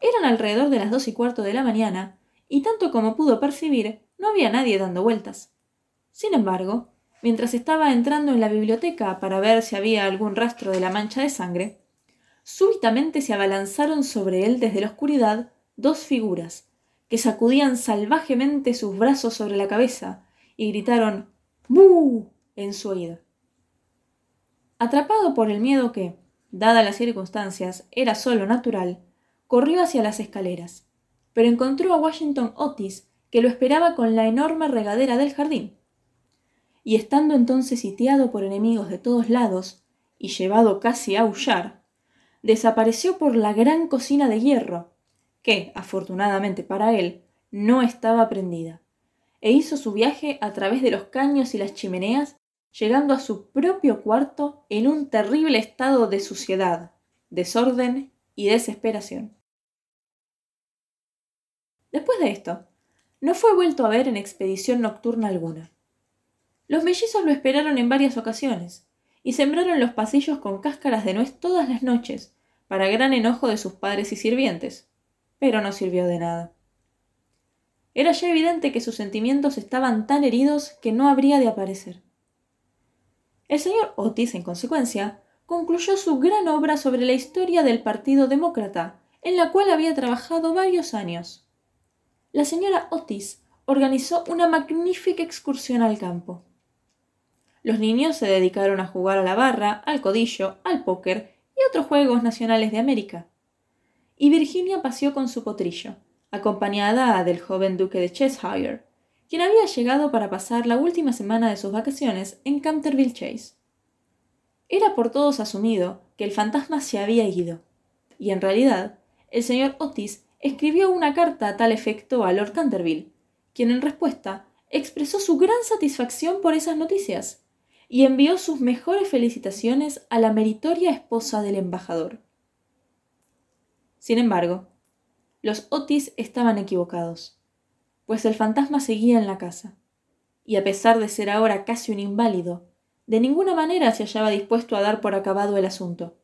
A: Eran alrededor de las dos y cuarto de la mañana, y tanto como pudo percibir, no había nadie dando vueltas. Sin embargo, mientras estaba entrando en la biblioteca para ver si había algún rastro de la mancha de sangre, súbitamente se abalanzaron sobre él desde la oscuridad dos figuras, que sacudían salvajemente sus brazos sobre la cabeza y gritaron ¡Bú! en su oído. Atrapado por el miedo que, dadas las circunstancias, era solo natural, corrió hacia las escaleras, pero encontró a Washington Otis, que lo esperaba con la enorme regadera del jardín. Y estando entonces sitiado por enemigos de todos lados, y llevado casi a aullar, desapareció por la gran cocina de hierro, que, afortunadamente para él, no estaba prendida, e hizo su viaje a través de los caños y las chimeneas, llegando a su propio cuarto en un terrible estado de suciedad, desorden y desesperación. Después de esto, no fue vuelto a ver en expedición nocturna alguna. Los mellizos lo esperaron en varias ocasiones, y sembraron los pasillos con cáscaras de nuez todas las noches, para gran enojo de sus padres y sirvientes, pero no sirvió de nada. Era ya evidente que sus sentimientos estaban tan heridos que no habría de aparecer. El señor Otis, en consecuencia, concluyó su gran obra sobre la historia del Partido Demócrata, en la cual había trabajado varios años. La señora Otis organizó una magnífica excursión al campo. Los niños se dedicaron a jugar a la barra, al codillo, al póker y otros juegos nacionales de América. Y Virginia paseó con su potrillo, acompañada del joven duque de Cheshire, quien había llegado para pasar la última semana de sus vacaciones en Canterville Chase. Era por todos asumido que el fantasma se había ido, y en realidad el señor Otis escribió una carta a tal efecto a Lord Canterville, quien en respuesta expresó su gran satisfacción por esas noticias y envió sus mejores felicitaciones a la meritoria esposa del embajador. Sin embargo, los Otis estaban equivocados, pues el fantasma seguía en la casa, y a pesar de ser ahora casi un inválido, de ninguna manera se hallaba dispuesto a dar por acabado el asunto.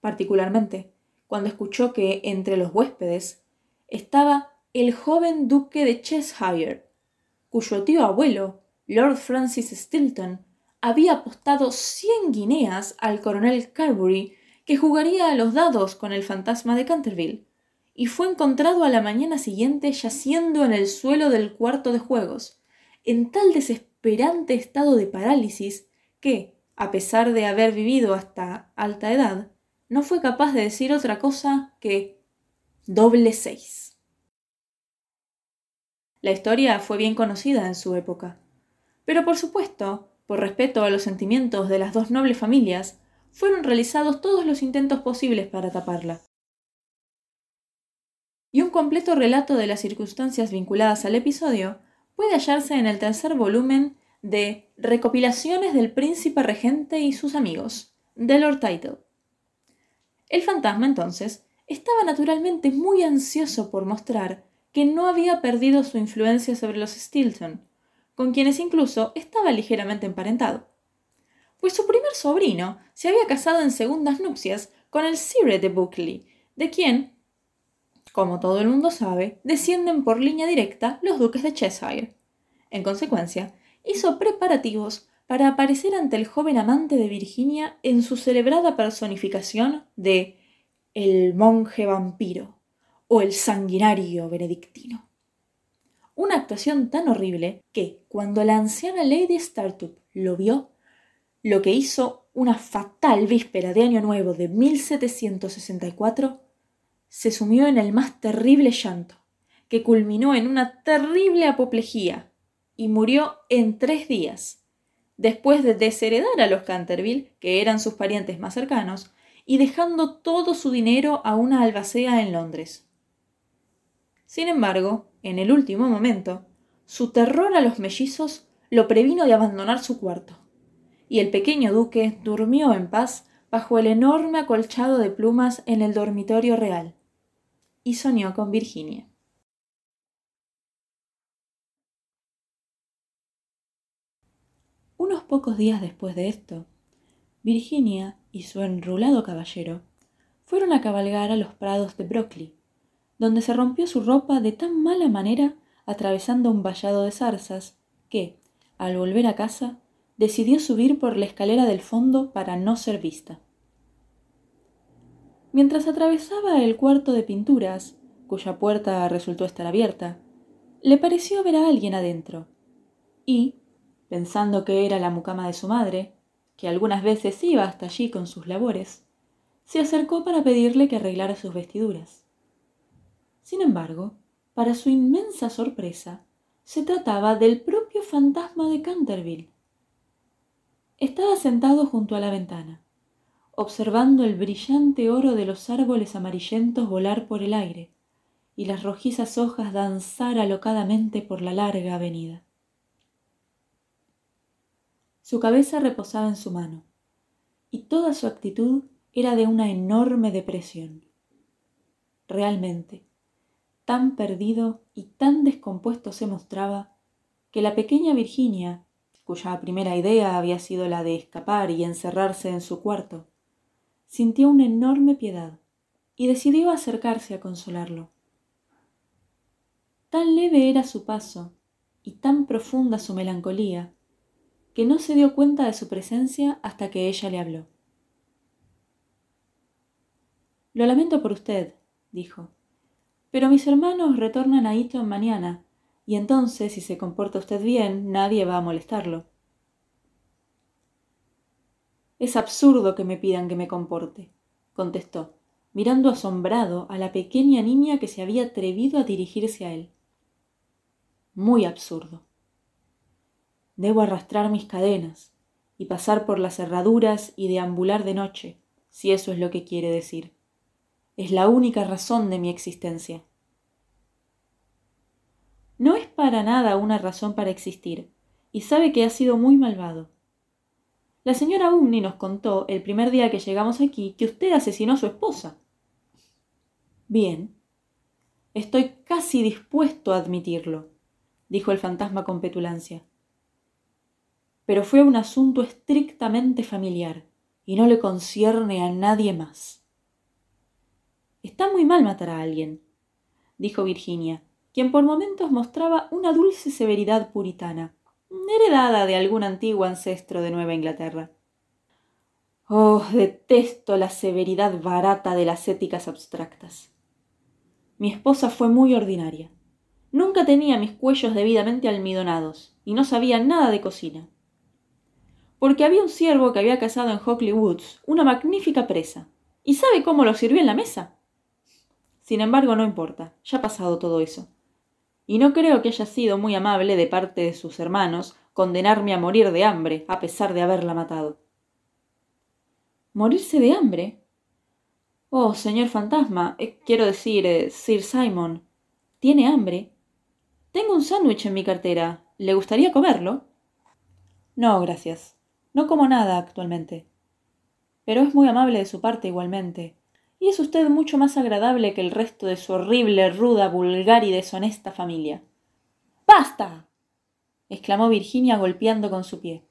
A: Particularmente, cuando escuchó que entre los huéspedes estaba el joven duque de Cheshire, cuyo tío abuelo, Lord Francis Stilton, había apostado cien guineas al coronel Carbury que jugaría a los dados con el fantasma de Canterville, y fue encontrado a la mañana siguiente yaciendo en el suelo del cuarto de juegos, en tal desesperante estado de parálisis que, a pesar de haber vivido hasta alta edad, no fue capaz de decir otra cosa que doble seis. La historia fue bien conocida en su época, pero por supuesto, por respeto a los sentimientos de las dos nobles familias, fueron realizados todos los intentos posibles para taparla. Y un completo relato de las circunstancias vinculadas al episodio puede hallarse en el tercer volumen de Recopilaciones del Príncipe Regente y sus amigos, de Lord Title. El fantasma, entonces, estaba naturalmente muy ansioso por mostrar que no había perdido su influencia sobre los Stilton, con quienes incluso estaba ligeramente emparentado. Pues su primer sobrino se había casado en segundas nupcias con el Sire de Buckley, de quien, como todo el mundo sabe, descienden por línea directa los duques de Cheshire. En consecuencia, hizo preparativos para aparecer ante el joven amante de Virginia en su celebrada personificación de el monje vampiro o el sanguinario benedictino. Una actuación tan horrible que, cuando la anciana Lady Startup lo vio, lo que hizo una fatal víspera de Año Nuevo de 1764, se sumió en el más terrible llanto, que culminó en una terrible apoplejía y murió en tres días, después de desheredar a los Canterville, que eran sus parientes más cercanos, y dejando todo su dinero a una albacea en Londres. Sin embargo, en el último momento, su terror a los mellizos lo previno de abandonar su cuarto, y el pequeño duque durmió en paz bajo el enorme acolchado de plumas en el dormitorio real, y soñó con Virginia. Unos pocos días después de esto, Virginia y su enrulado caballero fueron a cabalgar a los prados de Brockley, donde se rompió su ropa de tan mala manera atravesando un vallado de zarzas, que, al volver a casa, decidió subir por la escalera del fondo para no ser vista. Mientras atravesaba el cuarto de pinturas, cuya puerta resultó estar abierta, le pareció ver a alguien adentro, y, pensando que era la mucama de su madre, que algunas veces iba hasta allí con sus labores, se acercó para pedirle que arreglara sus vestiduras. Sin embargo, para su inmensa sorpresa, se trataba del propio fantasma de Canterville. Estaba sentado junto a la ventana, observando el brillante oro de los árboles amarillentos volar por el aire y las rojizas hojas danzar alocadamente por la larga avenida. Su cabeza reposaba en su mano, y toda su actitud era de una enorme depresión. Realmente, tan perdido y tan descompuesto se mostraba que la pequeña Virginia, cuya primera idea había sido la de escapar y encerrarse en su cuarto, sintió una enorme piedad y decidió acercarse a consolarlo. Tan leve era su paso y tan profunda su melancolía, que no se dio cuenta de su presencia hasta que ella le habló. Lo lamento por usted, dijo, pero mis hermanos retornan a Eton mañana, y entonces, si se comporta usted bien, nadie va a molestarlo. Es absurdo que me pidan que me comporte, contestó, mirando asombrado a la pequeña niña que se había atrevido a dirigirse a él. Muy absurdo. Debo arrastrar mis cadenas y pasar por las cerraduras y deambular de noche, si eso es lo que quiere decir. Es la única razón de mi existencia. No es para nada una razón para existir, y sabe que ha sido muy malvado. La señora Umni nos contó el primer día que llegamos aquí que usted asesinó a su esposa. Bien. Estoy casi dispuesto a admitirlo, dijo el fantasma con petulancia. Pero fue un asunto estrictamente familiar y no le concierne a nadie más. Está muy mal matar a alguien, dijo Virginia, quien por momentos mostraba una dulce severidad puritana heredada de algún antiguo ancestro de Nueva Inglaterra. Oh, detesto la severidad barata de las éticas abstractas. Mi esposa fue muy ordinaria. Nunca tenía mis cuellos debidamente almidonados y no sabía nada de cocina. Porque había un siervo que había cazado en Hockley Woods una magnífica presa. ¿Y sabe cómo lo sirvió en la mesa? Sin embargo, no importa, ya ha pasado todo eso y no creo que haya sido muy amable de parte de sus hermanos condenarme a morir de hambre a pesar de haberla matado. ¿Morirse de hambre? Oh, señor fantasma, eh, quiero decir, eh, Sir Simon, ¿tiene hambre? Tengo un sándwich en mi cartera. ¿Le gustaría comerlo? No, gracias. No como nada actualmente. Pero es muy amable de su parte igualmente y es usted mucho más agradable que el resto de su horrible, ruda, vulgar y deshonesta familia. ¡Basta! exclamó Virginia golpeando con su pie.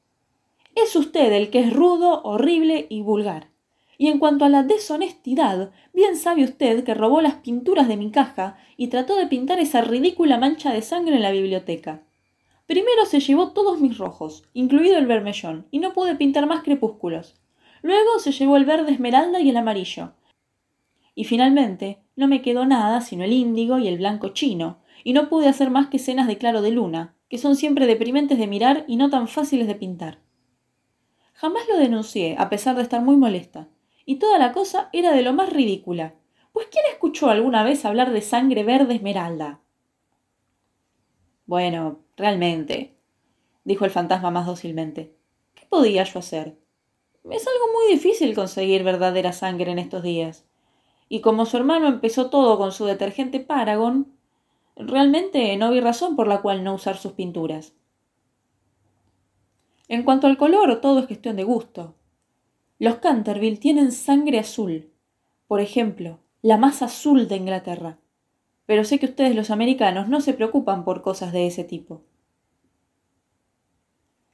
A: Es usted el que es rudo, horrible y vulgar. Y en cuanto a la deshonestidad, bien sabe usted que robó las pinturas de mi caja y trató de pintar esa ridícula mancha de sangre en la biblioteca. Primero se llevó todos mis rojos, incluido el vermellón, y no pude pintar más crepúsculos. Luego se llevó el verde esmeralda y el amarillo, y finalmente no me quedó nada sino el índigo y el blanco chino, y no pude hacer más que escenas de claro de luna, que son siempre deprimentes de mirar y no tan fáciles de pintar. Jamás lo denuncié, a pesar de estar muy molesta, y toda la cosa era de lo más ridícula. Pues ¿quién escuchó alguna vez hablar de sangre verde esmeralda? Bueno, realmente, dijo el fantasma más dócilmente. ¿Qué podía yo hacer? Es algo muy difícil conseguir verdadera sangre en estos días y como su hermano empezó todo con su detergente Paragon, realmente no vi razón por la cual no usar sus pinturas. En cuanto al color, todo es cuestión de gusto. Los Canterville tienen sangre azul, por ejemplo, la más azul de Inglaterra. Pero sé que ustedes los americanos no se preocupan por cosas de ese tipo.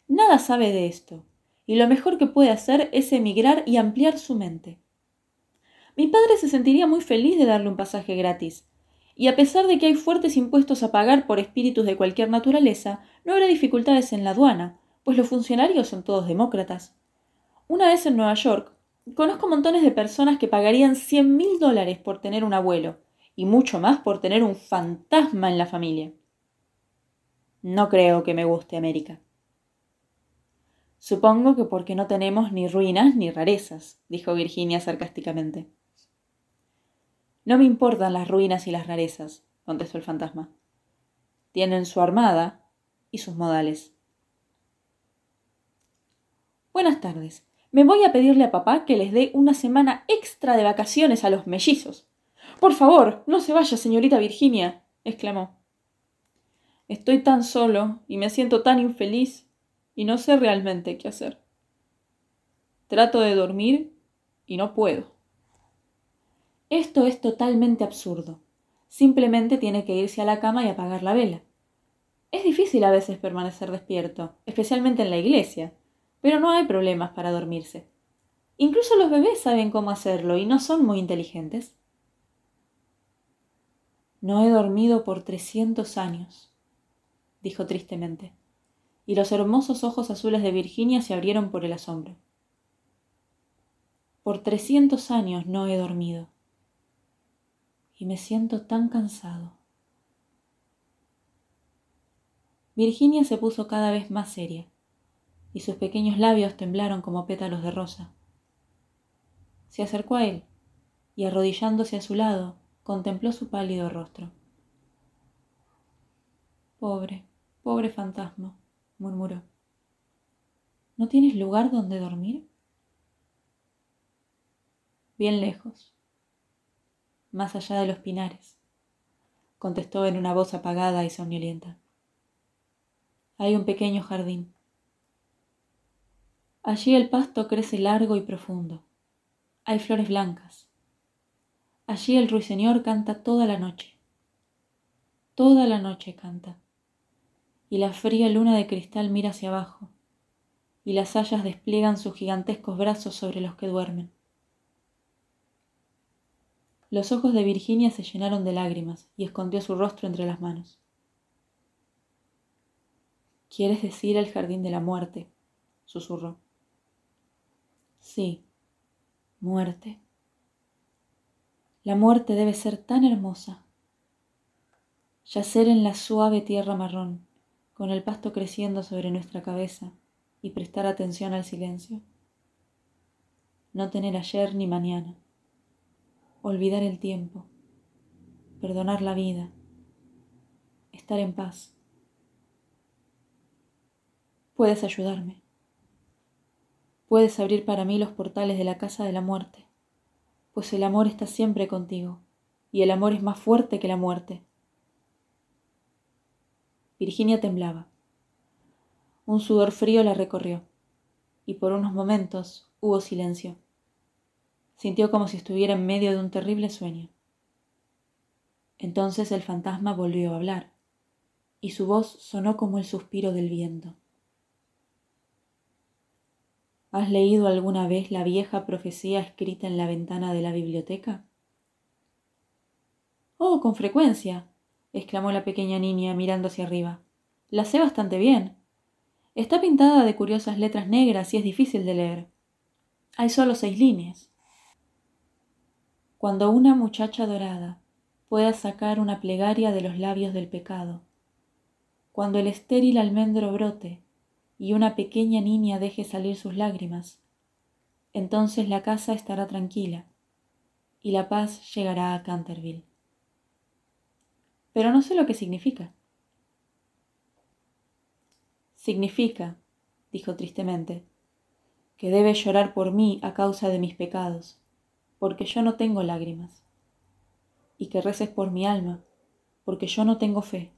A: Nada sabe de esto, y lo mejor que puede hacer es emigrar y ampliar su mente. Mi padre se sentiría muy feliz de darle un pasaje gratis. Y a pesar de que hay fuertes impuestos a pagar por espíritus de cualquier naturaleza, no habrá dificultades en la aduana, pues los funcionarios son todos demócratas. Una vez en Nueva York, conozco montones de personas que pagarían cien mil dólares por tener un abuelo, y mucho más por tener un fantasma en la familia. No creo que me guste América. Supongo que porque no tenemos ni ruinas ni rarezas, dijo Virginia sarcásticamente. No me importan las ruinas y las rarezas, contestó el fantasma. Tienen su armada y sus modales. Buenas tardes. Me voy a pedirle a papá que les dé una semana extra de vacaciones a los mellizos. Por favor, no se vaya, señorita Virginia, exclamó. Estoy tan solo y me siento tan infeliz y no sé realmente qué hacer. Trato de dormir y no puedo. Esto es totalmente absurdo. Simplemente tiene que irse a la cama y apagar la vela. Es difícil a veces permanecer despierto, especialmente en la iglesia, pero no hay problemas para dormirse. Incluso los bebés saben cómo hacerlo y no son muy inteligentes. No he dormido por trescientos años, dijo tristemente, y los hermosos ojos azules de Virginia se abrieron por el asombro. Por trescientos años no he dormido, y me siento tan cansado. Virginia se puso cada vez más seria y sus pequeños labios temblaron como pétalos de rosa. Se acercó a él y arrodillándose a su lado, contempló su pálido rostro. Pobre, pobre fantasma, murmuró. ¿No tienes lugar donde dormir? Bien lejos, más allá de los pinares, contestó en una voz apagada y somnolienta. Hay un pequeño jardín Allí el pasto crece largo y profundo. Hay flores blancas. Allí el ruiseñor canta toda la noche. Toda la noche canta. Y la fría luna de cristal mira hacia abajo, y las hayas despliegan sus gigantescos brazos sobre los que duermen. Los ojos de Virginia se llenaron de lágrimas y escondió su rostro entre las manos. ¿Quieres decir el jardín de la muerte? susurró. Sí, muerte. La muerte debe ser tan hermosa. Yacer en la suave tierra marrón, con el pasto creciendo sobre nuestra cabeza, y prestar atención al silencio. No tener ayer ni mañana. Olvidar el tiempo. Perdonar la vida. Estar en paz. Puedes ayudarme. Puedes abrir para mí los portales de la casa de la muerte, pues el amor está siempre contigo, y el amor es más fuerte que la muerte. Virginia temblaba. Un sudor frío la recorrió, y por unos momentos hubo silencio. Sintió como si estuviera en medio de un terrible sueño. Entonces el fantasma volvió a hablar, y su voz sonó como el suspiro del viento. ¿Has leído alguna vez la vieja profecía escrita en la ventana de la biblioteca? Oh, con frecuencia, exclamó la pequeña niña mirando hacia arriba. La sé bastante bien. Está pintada de curiosas letras negras y es difícil de leer. Hay solo seis líneas. Cuando una muchacha dorada pueda sacar una plegaria de los labios del pecado, cuando el estéril almendro brote y una pequeña niña deje salir sus lágrimas, entonces la casa estará tranquila y la paz llegará a Canterville. Pero no sé lo que significa. Significa, dijo tristemente, que debes llorar por mí a causa de mis pecados, porque yo no tengo lágrimas, y que reces por mi alma, porque yo no tengo fe.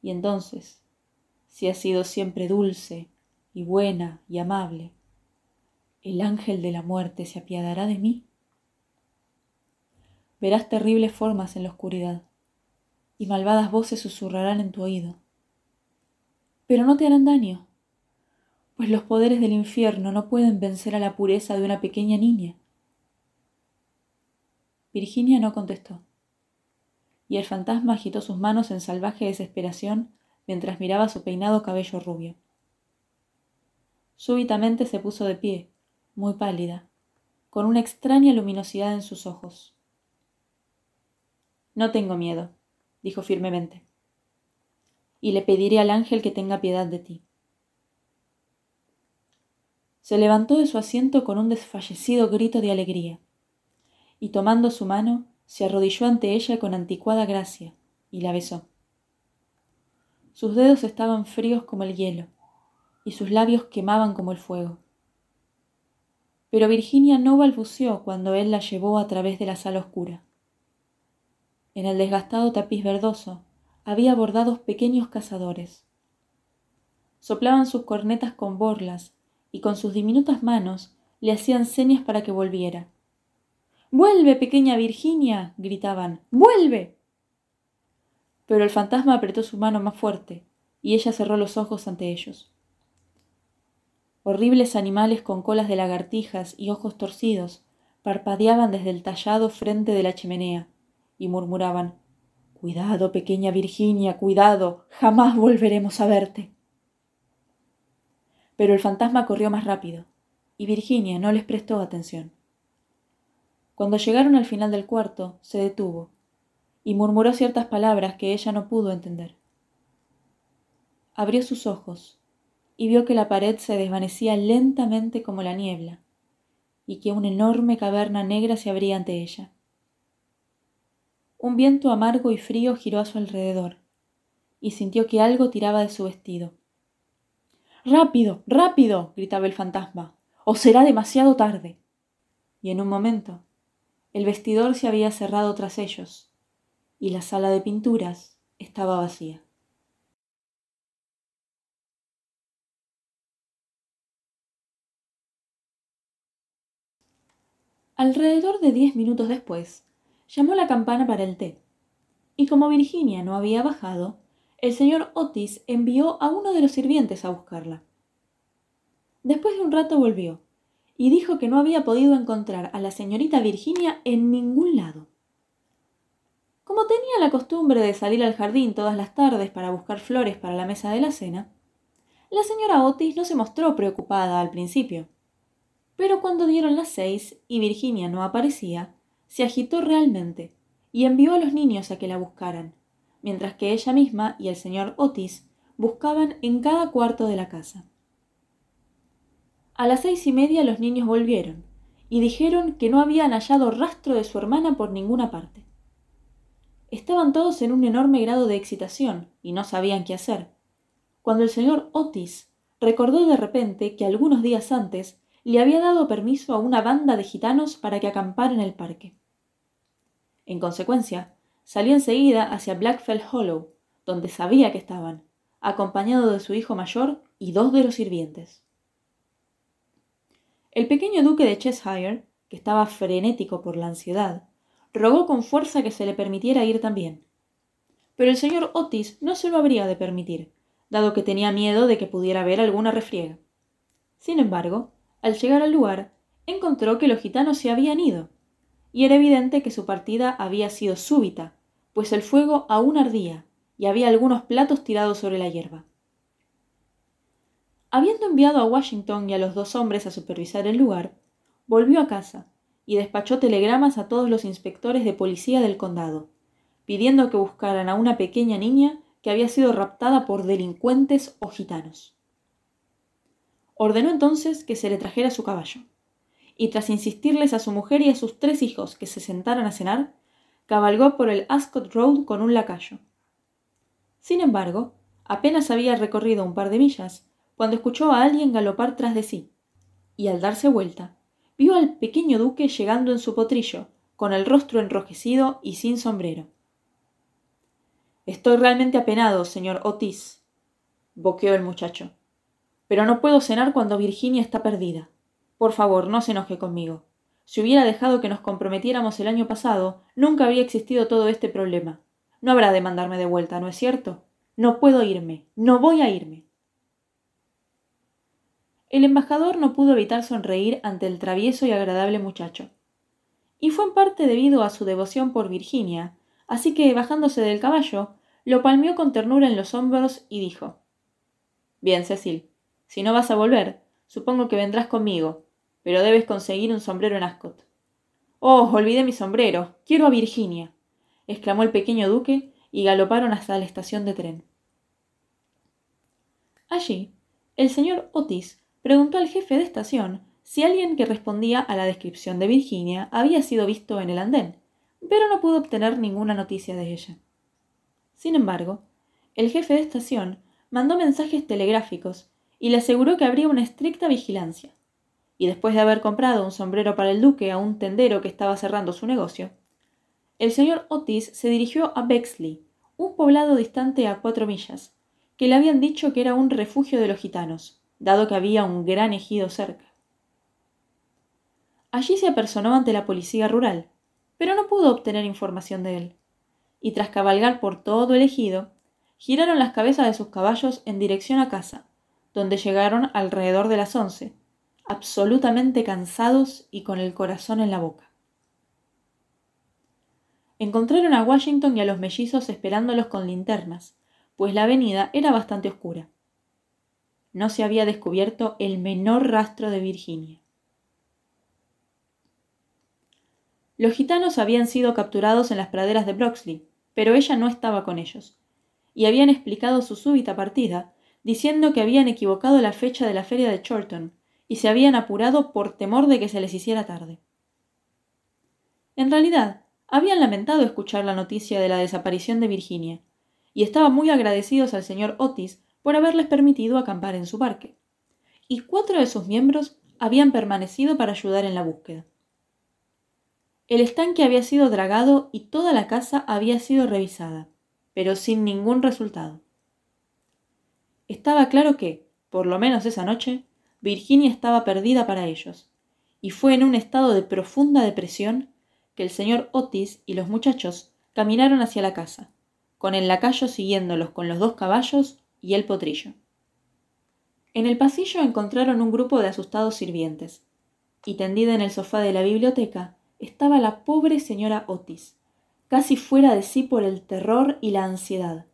A: Y entonces si has sido siempre dulce y buena y amable, el ángel de la muerte se apiadará de mí. Verás terribles formas en la oscuridad, y malvadas voces susurrarán en tu oído. Pero no te harán daño, pues los poderes del infierno no pueden vencer a la pureza de una pequeña niña. Virginia no contestó, y el fantasma agitó sus manos en salvaje desesperación mientras miraba su peinado cabello rubio. Súbitamente se puso de pie, muy pálida, con una extraña luminosidad en sus ojos. No tengo miedo, dijo firmemente, y le pediré al ángel que tenga piedad de ti. se levantó de su asiento con un desfallecido grito de alegría, y tomando su mano, se arrodilló ante ella con anticuada gracia, y la besó. Sus dedos estaban fríos como el hielo, y sus labios quemaban como el fuego. Pero Virginia no balbuceó cuando él la llevó a través de la sala oscura. En el desgastado tapiz verdoso había bordados pequeños cazadores. Soplaban sus cornetas con borlas y con sus diminutas manos le hacían señas para que volviera. Vuelve, pequeña Virginia. gritaban. Vuelve. Pero el fantasma apretó su mano más fuerte, y ella cerró los ojos ante ellos. Horribles animales con colas de lagartijas y ojos torcidos parpadeaban desde el tallado frente de la chimenea y murmuraban Cuidado, pequeña Virginia, cuidado, jamás volveremos a verte. Pero el fantasma corrió más rápido, y Virginia no les prestó atención. Cuando llegaron al final del cuarto, se detuvo, y murmuró ciertas palabras que ella no pudo entender. Abrió sus ojos y vio que la pared se desvanecía lentamente como la niebla, y que una enorme caverna negra se abría ante ella. Un viento amargo y frío giró a su alrededor, y sintió que algo tiraba de su vestido. Rápido, rápido, gritaba el fantasma, o será demasiado tarde. Y en un momento, el vestidor se había cerrado tras ellos, y la sala de pinturas estaba vacía. Alrededor de diez minutos después, llamó la campana para el té, y como Virginia no había bajado, el señor Otis envió a uno de los sirvientes a buscarla. Después de un rato volvió, y dijo que no había podido encontrar a la señorita Virginia en ningún lado. Como tenía la costumbre de salir al jardín todas las tardes para buscar flores para la mesa de la cena, la señora Otis no se mostró preocupada al principio. Pero cuando dieron las seis y Virginia no aparecía, se agitó realmente y envió a los niños a que la buscaran, mientras que ella misma y el señor Otis buscaban en cada cuarto de la casa. A las seis y media los niños volvieron y dijeron que no habían hallado rastro de su hermana por ninguna parte. Estaban todos en un enorme grado de excitación y no sabían qué hacer, cuando el señor Otis recordó de repente que algunos días antes le había dado permiso a una banda de gitanos para que acampara en el parque. En consecuencia, salió enseguida hacia Blackfell Hollow, donde sabía que estaban, acompañado de su hijo mayor y dos de los sirvientes. El pequeño duque de Cheshire, que estaba frenético por la ansiedad, rogó con fuerza que se le permitiera ir también. Pero el señor Otis no se lo habría de permitir, dado que tenía miedo de que pudiera haber alguna refriega. Sin embargo, al llegar al lugar, encontró que los gitanos se habían ido, y era evidente que su partida había sido súbita, pues el fuego aún ardía y había algunos platos tirados sobre la hierba. Habiendo enviado a Washington y a los dos hombres a supervisar el lugar, volvió a casa y despachó telegramas a todos los inspectores de policía del condado, pidiendo que buscaran a una pequeña niña que había sido raptada por delincuentes o gitanos. Ordenó entonces que se le trajera su caballo, y tras insistirles a su mujer y a sus tres hijos que se sentaran a cenar, cabalgó por el Ascot Road con un lacayo. Sin embargo, apenas había recorrido un par de millas cuando escuchó a alguien galopar tras de sí, y al darse vuelta, vio al pequeño duque llegando en su potrillo, con el rostro enrojecido y sin sombrero. Estoy realmente apenado, señor Otis, boqueó el muchacho pero no puedo cenar cuando Virginia está perdida. Por favor, no se enoje conmigo. Si hubiera dejado que nos comprometiéramos el año pasado, nunca habría existido todo este problema. No habrá de mandarme de vuelta, ¿no es cierto? No puedo irme, no voy a irme. El embajador no pudo evitar sonreír ante el travieso y agradable muchacho. Y fue en parte debido a su devoción por Virginia, así que, bajándose del caballo, lo palmeó con ternura en los hombros y dijo Bien, Cecil, si no vas a volver, supongo que vendrás conmigo, pero debes conseguir un sombrero en Ascot. Oh, olvidé mi sombrero. Quiero a Virginia. exclamó el pequeño duque y galoparon hasta la estación de tren. Allí, el señor Otis preguntó al jefe de estación si alguien que respondía a la descripción de Virginia había sido visto en el andén, pero no pudo obtener ninguna noticia de ella. Sin embargo, el jefe de estación mandó mensajes telegráficos y le aseguró que habría una estricta vigilancia. Y después de haber comprado un sombrero para el duque a un tendero que estaba cerrando su negocio, el señor Otis se dirigió a Bexley, un poblado distante a cuatro millas, que le habían dicho que era un refugio de los gitanos, dado que había un gran ejido cerca. Allí se apersonó ante la policía rural, pero no pudo obtener información de él, y tras cabalgar por todo el ejido, giraron las cabezas de sus caballos en dirección a casa, donde llegaron alrededor de las once, absolutamente cansados y con el corazón en la boca. Encontraron a Washington y a los mellizos esperándolos con linternas, pues la avenida era bastante oscura. No se había descubierto el menor rastro de Virginia. Los gitanos habían sido capturados en las praderas de Broxley, pero ella no estaba con ellos, y habían explicado su súbita partida, diciendo que habían equivocado la fecha de la feria de Chorton, y se habían apurado por temor de que se les hiciera tarde. En realidad, habían lamentado escuchar la noticia de la desaparición de Virginia, y estaban muy agradecidos al señor Otis por haberles permitido acampar en su parque, y cuatro de sus miembros habían permanecido para ayudar en la búsqueda. El estanque había sido dragado y toda la casa había sido revisada, pero sin ningún resultado. Estaba claro que, por lo menos esa noche, Virginia estaba perdida para ellos, y fue en un estado de profunda depresión que el señor Otis y los muchachos caminaron hacia la casa, con el lacayo siguiéndolos con los dos caballos y el potrillo. En el pasillo encontraron un grupo de asustados sirvientes, y tendida en el sofá de la biblioteca estaba la pobre señora Otis, casi fuera de sí por el terror y la ansiedad,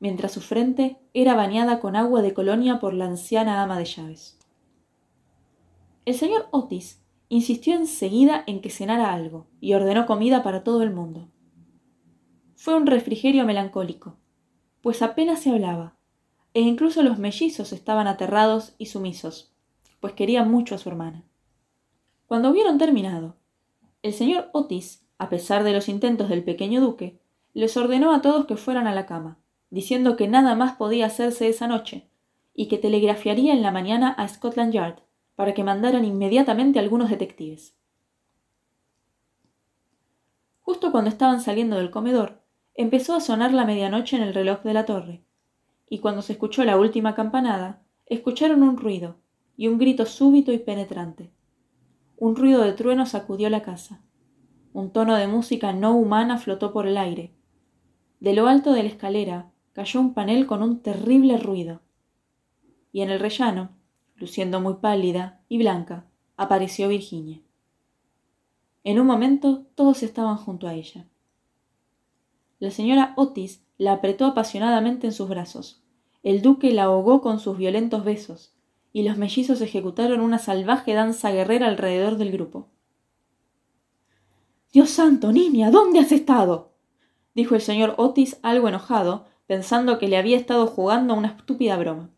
A: mientras su frente era bañada con agua de colonia por la anciana ama de llaves. El señor Otis insistió enseguida en que cenara algo y ordenó comida para todo el mundo. Fue un refrigerio melancólico, pues apenas se hablaba, e incluso los mellizos estaban aterrados y sumisos, pues querían mucho a su hermana. Cuando hubieron terminado, el señor Otis, a pesar de los intentos del pequeño duque, les ordenó a todos que fueran a la cama, diciendo que nada más podía hacerse esa noche, y que telegrafiaría en la mañana a Scotland Yard para que mandaran inmediatamente algunos detectives. Justo cuando estaban saliendo del comedor, empezó a sonar la medianoche en el reloj de la torre, y cuando se escuchó la última campanada, escucharon un ruido y un grito súbito y penetrante. Un ruido de trueno sacudió la casa. Un tono de música no humana flotó por el aire. De lo alto de la escalera cayó un panel con un terrible ruido. Y en el rellano, luciendo muy pálida y blanca, apareció Virginia. En un momento todos estaban junto a ella. La señora Otis la apretó apasionadamente en sus brazos. El duque la ahogó con sus violentos besos, y los mellizos ejecutaron una salvaje danza guerrera alrededor del grupo. Dios santo, niña, ¿dónde has estado? dijo el señor Otis algo enojado, pensando que le había estado jugando una estúpida broma.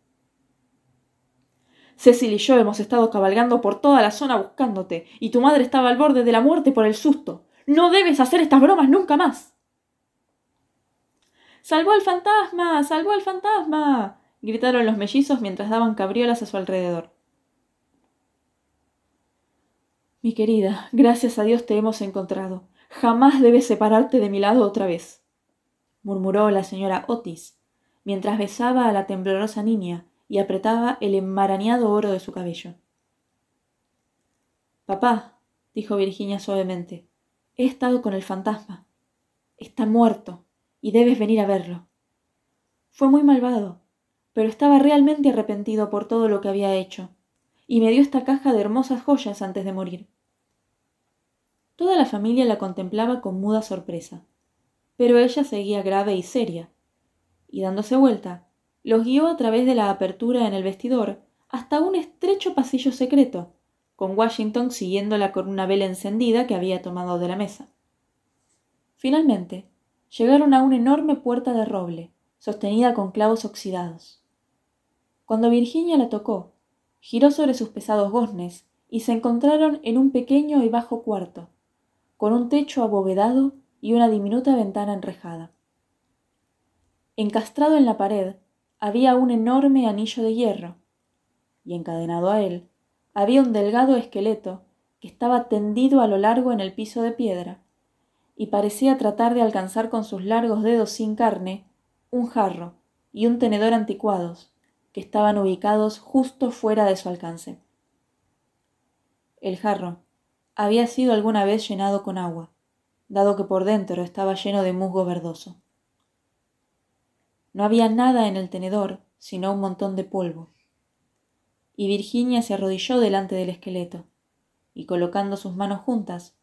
A: Cecil y yo hemos estado cabalgando por toda la zona buscándote, y tu madre estaba al borde de la muerte por el susto. No debes hacer estas bromas nunca más. ¡Salvó al fantasma! ¡Salvó al fantasma! gritaron los mellizos mientras daban cabriolas a su alrededor. Mi querida, gracias a Dios te hemos encontrado. Jamás debes separarte de mi lado otra vez, murmuró la señora Otis, mientras besaba a la temblorosa niña y apretaba el enmarañado oro de su cabello. Papá, dijo Virginia suavemente, he estado con el fantasma. Está muerto y debes venir a verlo. Fue muy malvado, pero estaba realmente arrepentido por todo lo que había hecho, y me dio esta caja de hermosas joyas antes de morir. Toda la familia la contemplaba con muda sorpresa, pero ella seguía grave y seria, y dándose vuelta, los guió a través de la apertura en el vestidor hasta un estrecho pasillo secreto, con Washington siguiéndola con una vela encendida que había tomado de la mesa. Finalmente, llegaron a una enorme puerta de roble, sostenida con clavos oxidados. Cuando Virginia la tocó, giró sobre sus pesados goznes y se encontraron en un pequeño y bajo cuarto, con un techo abovedado y una diminuta ventana enrejada. Encastrado en la pared había un enorme anillo de hierro, y encadenado a él había un delgado esqueleto que estaba tendido a lo largo en el piso de piedra, y parecía tratar de alcanzar con sus largos dedos sin carne un jarro y un tenedor anticuados que estaban ubicados justo fuera de su alcance. El jarro había sido alguna vez llenado con agua, dado que por dentro estaba lleno de musgo verdoso. No había nada en el tenedor sino un montón de polvo. Y Virginia se arrodilló delante del esqueleto, y colocando sus manos juntas,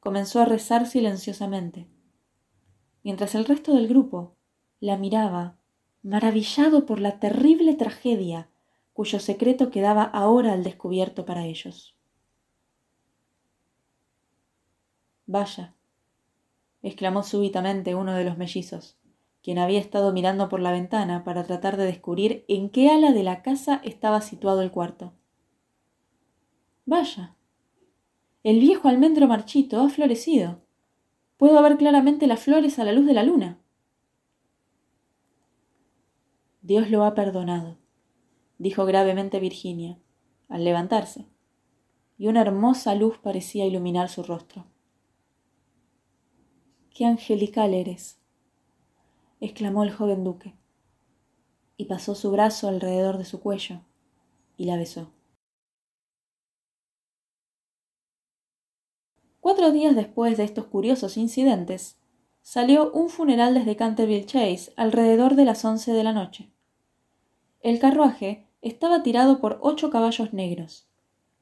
A: comenzó a rezar silenciosamente, mientras el resto del grupo la miraba, maravillado por la terrible tragedia cuyo secreto quedaba ahora al descubierto para ellos. Vaya, exclamó súbitamente uno de los mellizos, quien había estado mirando por la ventana para tratar de descubrir en qué ala de la casa estaba situado el cuarto. Vaya, el viejo almendro marchito ha florecido. Puedo ver claramente las flores a la luz de la luna. Dios lo ha perdonado, dijo gravemente Virginia, al levantarse, y una hermosa luz parecía iluminar su rostro. Qué angelical eres, exclamó el joven duque, y pasó su brazo alrededor de su cuello y la besó. Cuatro días después de estos curiosos incidentes, salió un funeral desde Canterville Chase alrededor de las once de la noche. El carruaje estaba tirado por ocho caballos negros,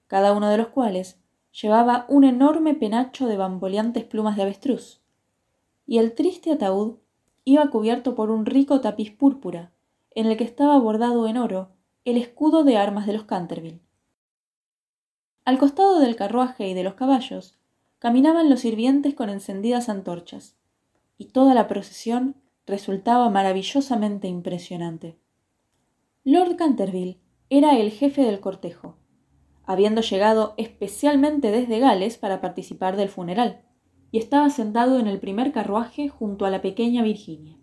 A: cada uno de los cuales llevaba un enorme penacho de bamboleantes plumas de avestruz, y el triste ataúd iba cubierto por un rico tapiz púrpura, en el que estaba bordado en oro el escudo de armas de los Canterville. Al costado del carruaje y de los caballos caminaban los sirvientes con encendidas antorchas, y toda la procesión resultaba maravillosamente impresionante. Lord Canterville era el jefe del cortejo, habiendo llegado especialmente desde Gales para participar del funeral, y estaba sentado en el primer carruaje junto a la pequeña Virginia.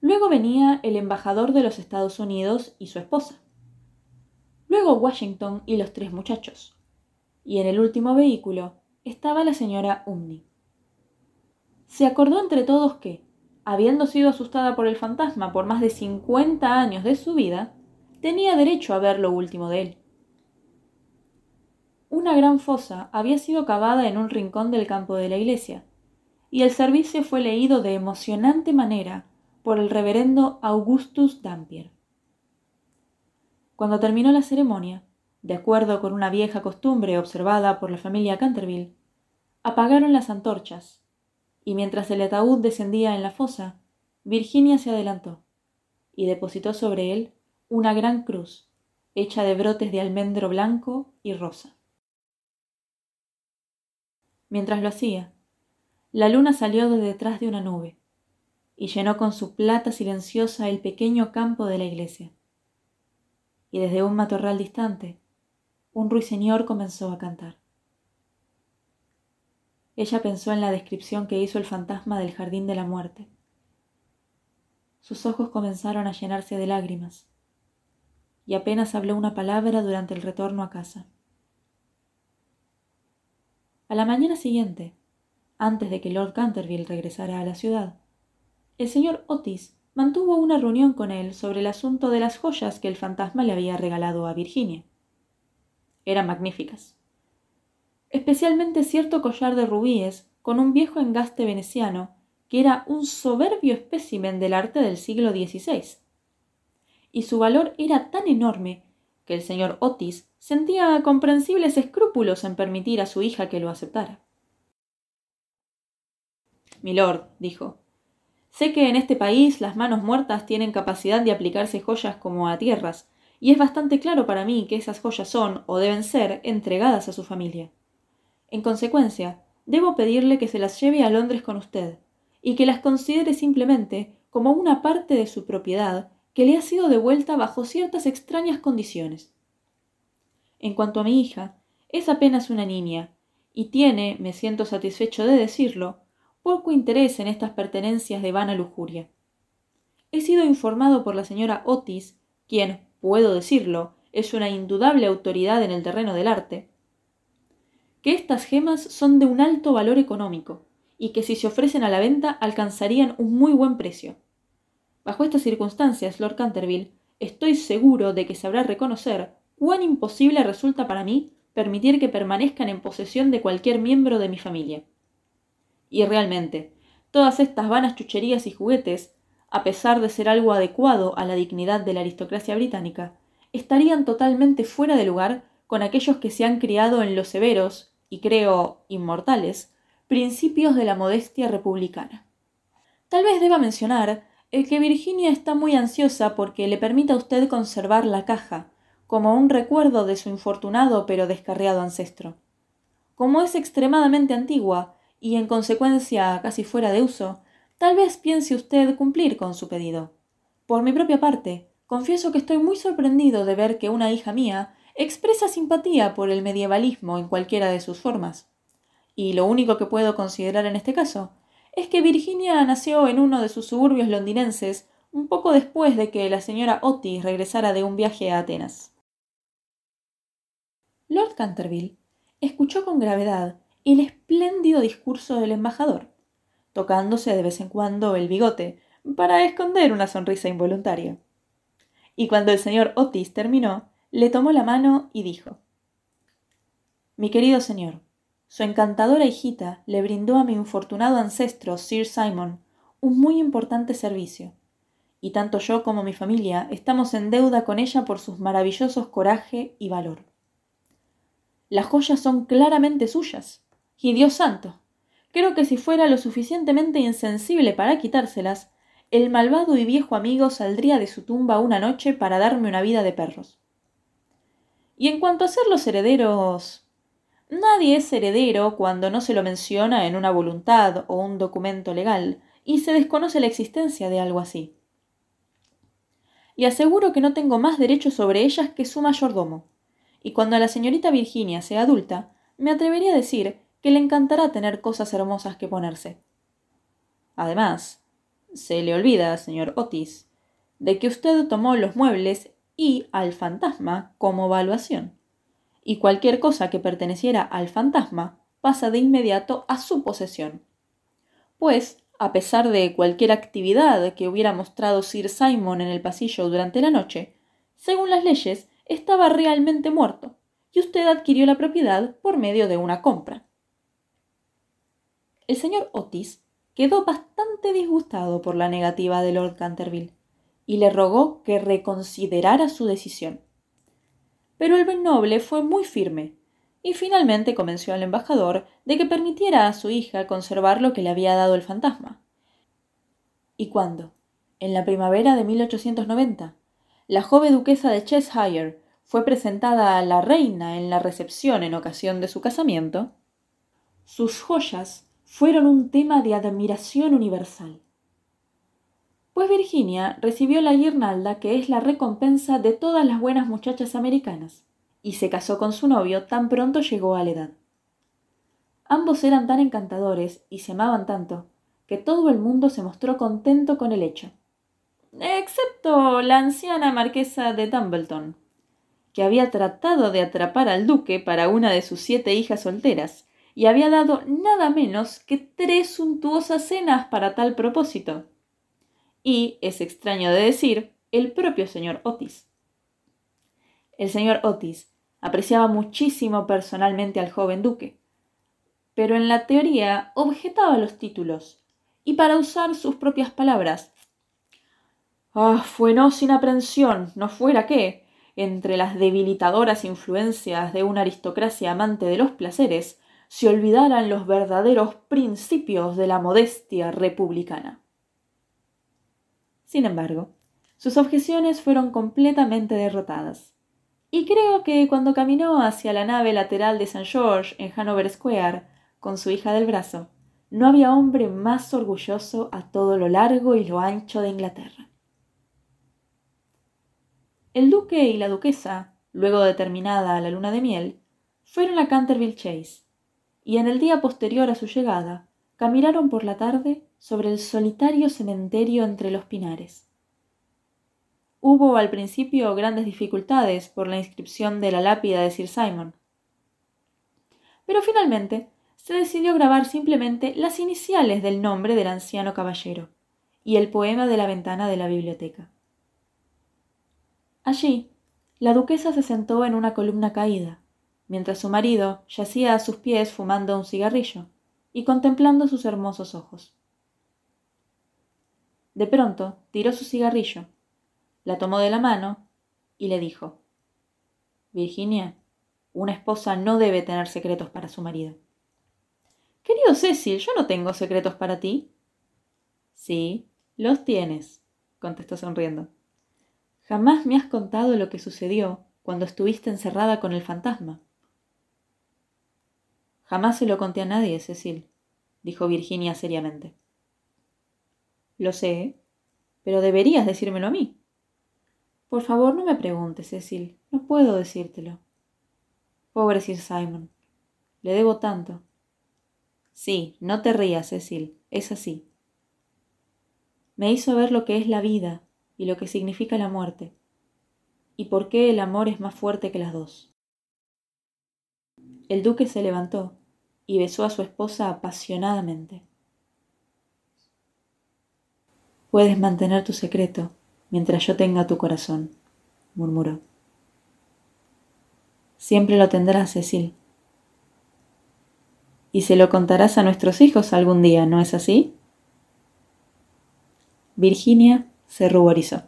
A: Luego venía el embajador de los Estados Unidos y su esposa. Luego Washington y los tres muchachos y en el último vehículo estaba la señora Umney. Se acordó entre todos que, habiendo sido asustada por el fantasma por más de cincuenta años de su vida, tenía derecho a ver lo último de él. Una gran fosa había sido cavada en un rincón del campo de la iglesia, y el servicio fue leído de emocionante manera por el reverendo Augustus Dampier. Cuando terminó la ceremonia, de acuerdo con una vieja costumbre observada por la familia Canterville, apagaron las antorchas, y mientras el ataúd descendía en la fosa, Virginia se adelantó y depositó sobre él una gran cruz hecha de brotes de almendro blanco y rosa. Mientras lo hacía, la luna salió de detrás de una nube y llenó con su plata silenciosa el pequeño campo de la iglesia. Y desde un matorral distante, un ruiseñor comenzó a cantar. Ella pensó en la descripción que hizo el fantasma del jardín de la muerte. Sus ojos comenzaron a llenarse de lágrimas, y apenas habló una palabra durante el retorno a casa. A la mañana siguiente, antes de que Lord Canterville regresara a la ciudad, el señor Otis mantuvo una reunión con él sobre el asunto de las joyas que el fantasma le había regalado a Virginia eran magníficas. Especialmente cierto collar de rubíes con un viejo engaste veneciano que era un soberbio espécimen del arte del siglo XVI. Y su valor era tan enorme que el señor Otis sentía comprensibles escrúpulos en permitir a su hija que lo aceptara. Milord, dijo, sé que en este país las manos muertas tienen capacidad de aplicarse joyas como a tierras, y es bastante claro para mí que esas joyas son, o deben ser, entregadas a su familia. En consecuencia, debo pedirle que se las lleve a Londres con usted, y que las considere simplemente como una parte de su propiedad que le ha sido devuelta bajo ciertas extrañas condiciones. En cuanto a mi hija, es apenas una niña, y tiene, me siento satisfecho de decirlo, poco interés en estas pertenencias de vana lujuria. He sido informado por la señora Otis, quien, puedo decirlo, es una indudable autoridad en el terreno del arte, que estas gemas son de un alto valor económico, y que si se ofrecen a la venta alcanzarían un muy buen precio. Bajo estas circunstancias, Lord Canterville, estoy seguro de que sabrá reconocer cuán imposible resulta para mí permitir que permanezcan en posesión de cualquier miembro de mi familia. Y realmente, todas estas vanas chucherías y juguetes, a pesar de ser algo adecuado a la dignidad de la aristocracia británica, estarían totalmente fuera de lugar con aquellos que se han criado en los severos y creo inmortales, principios de la modestia republicana. Tal vez deba mencionar el que Virginia está muy ansiosa porque le permita a usted conservar la caja, como un recuerdo de su infortunado pero descarriado ancestro. Como es extremadamente antigua y en consecuencia casi fuera de uso, tal vez piense usted cumplir con su pedido. Por mi propia parte, confieso que estoy muy sorprendido de ver que una hija mía expresa simpatía por el medievalismo en cualquiera de sus formas. Y lo único que puedo considerar en este caso es que Virginia nació en uno de sus suburbios londinenses un poco después de que la señora Otis regresara de un viaje a Atenas. Lord Canterville escuchó con gravedad el espléndido discurso del embajador, tocándose de vez en cuando el bigote para esconder una sonrisa involuntaria. Y cuando el señor Otis terminó, le tomó la mano y dijo Mi querido señor, su encantadora hijita le brindó a mi infortunado ancestro Sir Simon un muy importante servicio, y tanto yo como mi familia estamos en deuda con ella por sus maravillosos coraje y valor. Las joyas son claramente suyas, y Dios santo, creo que si fuera lo suficientemente insensible para quitárselas, el malvado y viejo amigo saldría de su tumba una noche para darme una vida de perros. Y en cuanto a ser los herederos, nadie es heredero cuando no se lo menciona en una voluntad o un documento legal y se desconoce la existencia de algo así. Y aseguro que no tengo más derecho sobre ellas que su mayordomo. Y cuando la señorita Virginia sea adulta, me atrevería a decir que le encantará tener cosas hermosas que ponerse. Además, se le olvida, señor Otis, de que usted tomó los muebles y al fantasma como evaluación. Y cualquier cosa que perteneciera al fantasma pasa de inmediato a su posesión. Pues, a pesar de cualquier actividad que hubiera mostrado Sir Simon en el pasillo durante la noche, según las leyes, estaba realmente muerto, y usted adquirió la propiedad por medio de una compra. El señor Otis quedó bastante disgustado por la negativa de Lord Canterville y le rogó que reconsiderara su decisión. Pero el buen noble fue muy firme, y finalmente convenció al embajador de que permitiera a su hija conservar lo que le había dado el fantasma. Y cuando, en la primavera de 1890, la joven duquesa de Cheshire fue presentada a la reina en la recepción en ocasión de su casamiento, sus joyas fueron un tema de admiración universal pues Virginia recibió la guirnalda que es la recompensa de todas las buenas muchachas americanas, y se casó con su novio tan pronto llegó a la edad. Ambos eran tan encantadores y se amaban tanto, que todo el mundo se mostró contento con el hecho, excepto la anciana marquesa de Dumbleton, que había tratado de atrapar al duque para una de sus siete hijas solteras, y había dado nada menos que tres suntuosas cenas para tal propósito y, es extraño de decir, el propio señor Otis. El señor Otis apreciaba muchísimo personalmente al joven duque, pero en la teoría objetaba los títulos, y para usar sus propias palabras, Ah, fue no sin aprensión, no fuera que, entre las debilitadoras influencias de una aristocracia amante de los placeres, se olvidaran los verdaderos principios de la modestia republicana. Sin embargo, sus objeciones fueron completamente derrotadas. Y creo que cuando caminó hacia la nave lateral de St. George en Hanover Square, con su hija del brazo, no había hombre más orgulloso a todo lo largo y lo ancho de Inglaterra. El duque y la duquesa, luego de terminada la luna de miel, fueron a Canterville Chase, y en el día posterior a su llegada, caminaron por la tarde sobre el solitario cementerio entre los pinares. Hubo al principio grandes dificultades por la inscripción de la lápida de Sir Simon. Pero finalmente se decidió grabar simplemente las iniciales del nombre del anciano caballero y el poema de la ventana de la biblioteca. Allí, la duquesa se sentó en una columna caída, mientras su marido yacía a sus pies fumando un cigarrillo y contemplando sus hermosos ojos. De pronto tiró su cigarrillo, la tomó de la mano y le dijo Virginia, una esposa no debe tener secretos para su marido. Querido Cecil, yo no tengo secretos para ti. Sí, los tienes, contestó sonriendo. Jamás me has contado lo que sucedió cuando estuviste encerrada con el fantasma. Jamás se lo conté a nadie, Cecil, dijo Virginia seriamente. Lo sé, pero deberías decírmelo a mí. Por favor, no me preguntes, Cecil. No puedo decírtelo. Pobre Sir Simon. Le debo tanto. Sí, no te rías, Cecil. Es así. Me hizo ver lo que es la vida y lo que significa la muerte, y por qué el amor es más fuerte que las dos. El duque se levantó y besó a su esposa apasionadamente. Puedes mantener tu secreto mientras yo tenga tu corazón, murmuró. Siempre lo tendrás, Cecil. Y se lo contarás a nuestros hijos algún día, ¿no es así? Virginia se ruborizó.